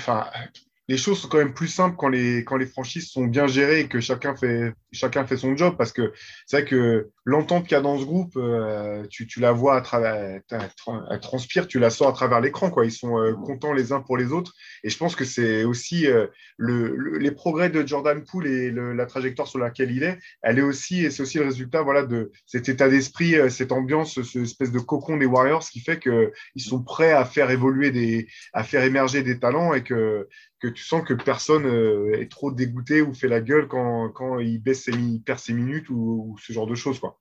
Les choses sont quand même plus simples quand les, quand les franchises sont bien gérées et que chacun fait, chacun fait son job. Parce que c'est vrai que l'entente qu'il y a dans ce groupe, euh, tu, tu, la vois à travers, elle transpire, tu la sors à travers l'écran. Quoi. Ils sont euh, contents les uns pour les autres. Et je pense que c'est aussi euh, le, les progrès de Jordan Poole et la trajectoire sur laquelle il est. Elle est aussi, et c'est aussi le résultat voilà, de cet état d'esprit, cette ambiance, cette espèce de cocon des Warriors qui fait qu'ils sont prêts à faire évoluer, des, à faire émerger des talents et que tu sens que personne euh, est trop dégoûté ou fait la gueule quand, quand il, baisse ses, perd ses minutes ou, ou, ce genre de choses. Quoi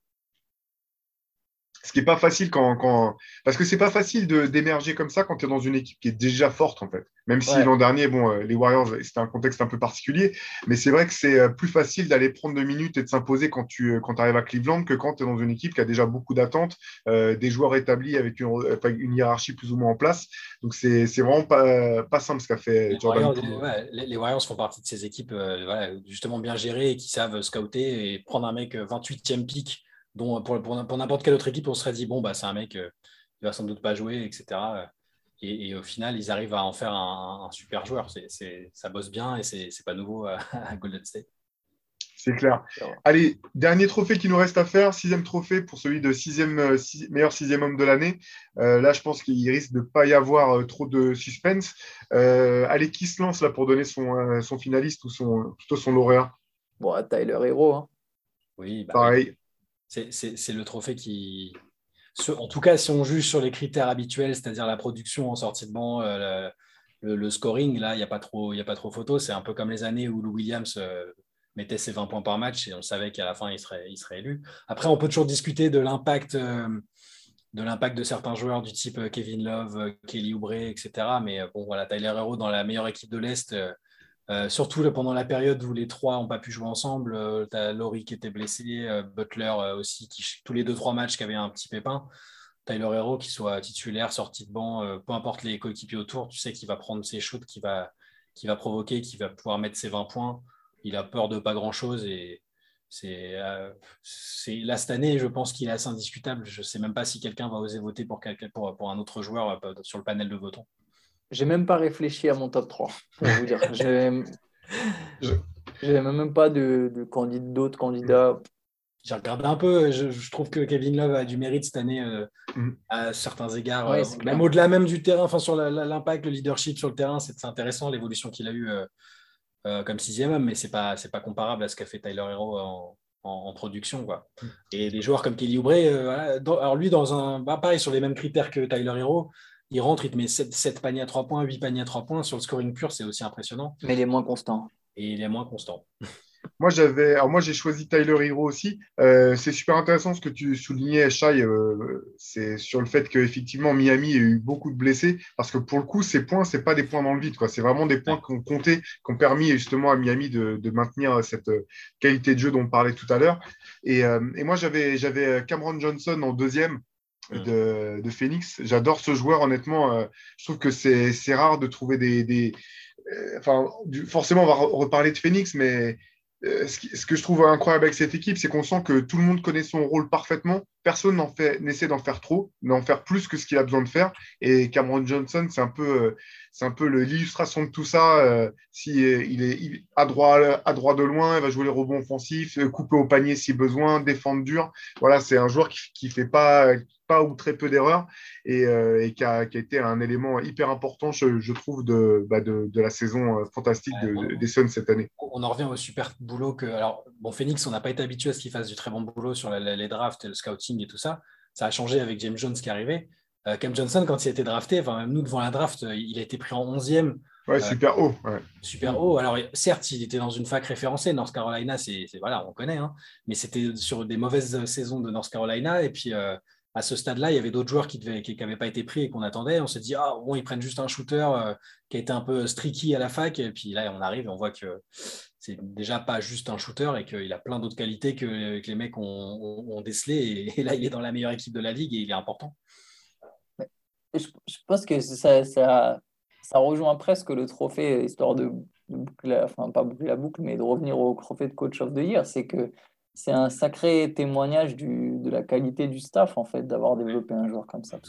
ce qui n'est pas facile quand, quand, Parce que c'est pas facile d'émerger comme ça quand tu es dans une équipe qui est déjà forte, en fait. Même si l'an dernier, bon, euh, les Warriors, c'était un contexte un peu particulier, mais c'est vrai que c'est euh, plus facile d'aller prendre deux minutes et de s'imposer quand tu euh, quand arrives à Cleveland que quand tu es dans une équipe qui a déjà beaucoup d'attentes, des joueurs établis avec une, une, hiérarchie plus ou moins en place. Donc, c'est vraiment pas, pas simple ce qu'a fait les Jordan. Warriors, les, Warriors font partie de ces équipes justement bien gérées et qui savent scouter et prendre un mec 28e pick dont pour, pour, n'importe quelle autre équipe, on serait dit, bon, bah, c'est un mec, euh, il va sans doute pas jouer, etc. Et, au final, ils arrivent à en faire un, super joueur. C'est, ça bosse bien et c'est, c'est pas nouveau [LAUGHS] à, Golden State. C'est clair. Allez, dernier trophée qui nous reste à faire, sixième trophée pour celui de sixième, euh, meilleur sixième homme de l'année. Euh, là, je pense qu'il risque de ne pas y avoir trop de suspense. allez, qui se lance là pour donner son, son finaliste ou son, plutôt son lauréat? Bon, Tyler Hero. Hein. Oui, bah pareil c'est le trophée qui. En tout cas, si on juge sur les critères habituels, c'est-à-dire la production en sortie de banc, euh, le, scoring, là, il n'y a, pas trop, a pas trop photo. C'est un peu comme les années où Lou Williams euh, mettait ses 20 points par match et on savait qu'à la fin, il serait, il serait élu. Après, on peut toujours discuter de l'impact. Euh, de l'impact de certains joueurs du type Kevin Love, Kelly Oubre, etc. Mais bon, voilà, Tyler Hero dans la meilleure équipe de l'Est, euh, surtout pendant la période où les trois n'ont pas pu jouer ensemble, euh, tu as Laurie qui était blessé, euh, Butler aussi, qui, tous les deux trois matchs qui avaient un petit pépin. Tyler Hero qui soit titulaire, sorti de banc, peu importe les coéquipiers autour, tu sais qu'il va prendre ses shoots, qu'il va, qui va provoquer, qu'il va pouvoir mettre ses 20 points. Il a peur de pas grand-chose et c'est là cette année, je pense qu'il est assez indiscutable. Je ne sais même pas si quelqu'un va oser voter pour, pour, pour un autre joueur sur le panel de votants. J'ai même pas réfléchi à mon top 3, pour vous dire. [LAUGHS] J'ai même pas de, de d'autres candidats. J'ai regardé un peu, je, trouve que Kevin Love a du mérite cette année euh, mm. à certains égards. Euh, même au-delà même du terrain, enfin sur l'impact, le leadership sur le terrain, c'est intéressant l'évolution qu'il a eue euh, comme sixième homme, mais c'est pas c'est pas comparable à ce qu'a fait Tyler Hero en, en, production. Quoi. Mm. Et des joueurs comme Kelly Oubre, alors lui, dans un, bah, pareil, sur les mêmes critères que Tyler Hero, il rentre, il te met 7, paniers à 3 points, 8 paniers à 3 points. Sur le scoring pur, c'est aussi impressionnant. Mais il est moins constant. Et il est moins constant. [LAUGHS] Moi, j'avais, alors moi, j'ai choisi Tyler Hero aussi. Euh, c'est super intéressant ce que tu soulignais, Shai. Euh, c'est sur le fait qu'effectivement, Miami a eu beaucoup de blessés. Parce que pour le coup, ces points, c'est pas des points dans le vide. C'est vraiment des points qui ont compté, qui ont permis justement à Miami de, maintenir cette qualité de jeu dont on parlait tout à l'heure. Et, et moi, j'avais, j'avais Cameron Johnson en deuxième de, de Phoenix. J'adore ce joueur, honnêtement. Euh, je trouve que c'est rare de trouver des. euh, enfin, forcément, on va reparler de Phoenix, mais euh, ce, que je trouve incroyable avec cette équipe, c'est qu'on sent que tout le monde connaît son rôle parfaitement. Personne n'essaie d'en faire trop, d'en faire plus que ce qu'il a besoin de faire. Et Cameron Johnson, c'est un peu, c'est un peu l'illustration de tout ça. si il est à droit, à de loin, il va jouer les rebonds offensifs, couper au panier si besoin, défendre dur. Voilà, c'est un joueur qui, ne fait pas, pas ou très peu d'erreurs et, euh, qui, a, été un élément hyper important, je, trouve, de, bah, de, la saison euh, fantastique des Suns cette année. On en revient au super boulot que. Alors, bon, Phoenix, on n'a pas été habitué à ce qu'il fasse du très bon boulot sur les drafts et le scouting et tout ça. Ça a changé avec James Jones qui est arrivé. Euh, Cam Johnson, quand il a été drafté, enfin, même nous devant la draft, il a été pris en 11e. Ouais, super haut. Super haut. Alors, certes, il était dans une fac référencée. North Carolina, c'est voilà, on connaît, hein. mais c'était sur des mauvaises saisons de North Carolina. Et puis, à ce stade-là, il y avait d'autres joueurs qui n'avaient pas été pris et qu'on attendait. On s'est dit, ah, bon, ils prennent juste un shooter euh, qui a été un peu streaky à la fac. Et puis là, on arrive et on voit que c'est déjà pas juste un shooter et qu'il a plein d'autres qualités que, les mecs ont, décelé. [LAUGHS] Et, là, il est dans la meilleure équipe de la ligue et il est important. Je, pense que ça, rejoint presque le trophée, histoire de, boucler, enfin pas boucler la boucle, mais de revenir au trophée de Coach of the Year. C'est que c'est un sacré témoignage du, de la qualité du staff, en fait, d'avoir développé un joueur comme ça.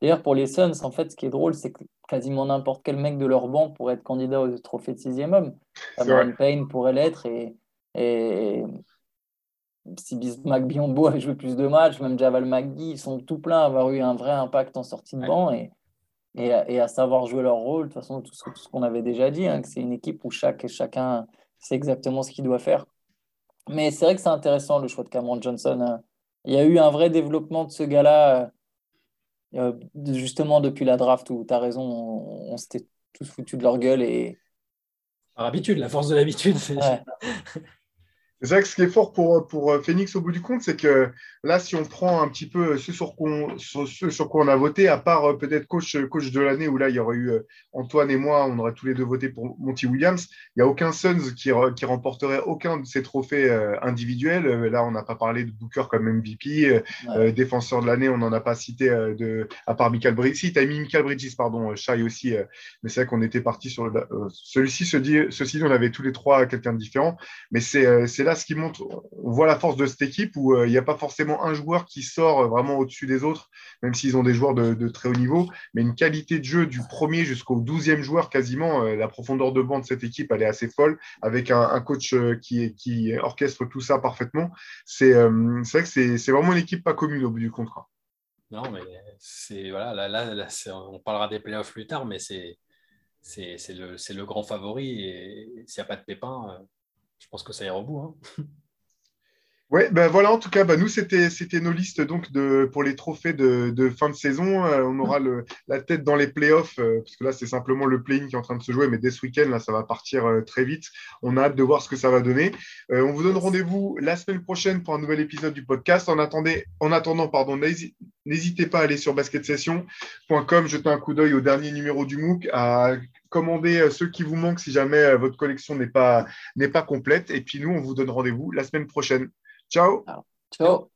D'ailleurs, pour les Suns, en fait, ce qui est drôle, c'est que quasiment n'importe quel mec de leur banc pourrait être candidat au trophée de sixième homme. Cameron Payne pourrait l'être et, et si Bismack Biombo avait joué plus de matchs, même Javal McGee, ils sont tout pleins à avoir eu un vrai impact en sortie de banc et, et, à, savoir jouer leur rôle. De toute façon, tout ce, qu'on avait déjà dit, hein, que c'est une équipe où chaque, chacun sait exactement ce qu'il doit faire. Mais c'est vrai que c'est intéressant le choix de Cameron Johnson. Hein. Il y a eu un vrai développement de ce gars-là, euh, justement depuis la draft où tu as raison, on, s'était tous foutus de leur gueule. Et... Par habitude, la force de l'habitude. C'est vrai que ce qui est fort pour, pour euh, Phoenix au bout du compte, c'est que là, si on prend un petit peu ce sur, quoi, sur, sur quoi on a voté, à part euh, peut-être coach, coach de l'année, où là, il y aurait eu euh, Antoine et moi, on aurait tous les deux voté pour Monty Williams, il n'y a aucun Suns qui, qui remporterait aucun de ces trophées individuels. Là, on n'a pas parlé de Booker comme MVP, défenseur de l'année, on n'en a pas cité, de, à part Michael Bridges. Si, tu as mis Michael Bridges, pardon, Shai aussi, mais c'est vrai qu'on était parti sur le, celui-ci, ceci, on avait tous les trois quelqu'un de différent, mais c'est là ce qui montre, on voit la force de cette équipe où euh, il n'y a pas forcément un joueur qui sort euh, vraiment au-dessus des autres, même s'ils ont des joueurs de, très haut niveau, mais une qualité de jeu du premier jusqu'au douzième joueur quasiment. Euh, la profondeur de banc de cette équipe, elle est assez folle, avec un, coach qui, orchestre tout ça parfaitement. C'est vrai que c'est vraiment une équipe pas commune au bout du contrat. Non, mais c'est voilà, là, on parlera des playoffs plus tard, mais c'est c'est le, le, grand favori et s'il n'y a pas de pépin, je pense que ça ira au bout. Hein. [LAUGHS] Ouais, ben voilà, en tout cas, ben nous, c'était, c'était nos listes donc de, pour les trophées de, de fin de saison. Euh, on aura le, la tête dans les playoffs, euh, parce que là, c'est simplement le play-in qui est en train de se jouer, mais dès ce week-end, là, ça va partir euh, très vite. On a hâte de voir ce que ça va donner. on vous donne rendez-vous la semaine prochaine pour un nouvel épisode du podcast. En, attendez, en attendant, pardon, n'hésitez pas à aller sur basketsession.com, jeter un coup d'œil au dernier numéro du MOOC, à commander ceux qui vous manquent si jamais votre collection n'est pas, n'est pas complète. Et puis nous, on vous donne rendez-vous la semaine prochaine. Ciao. Ciao.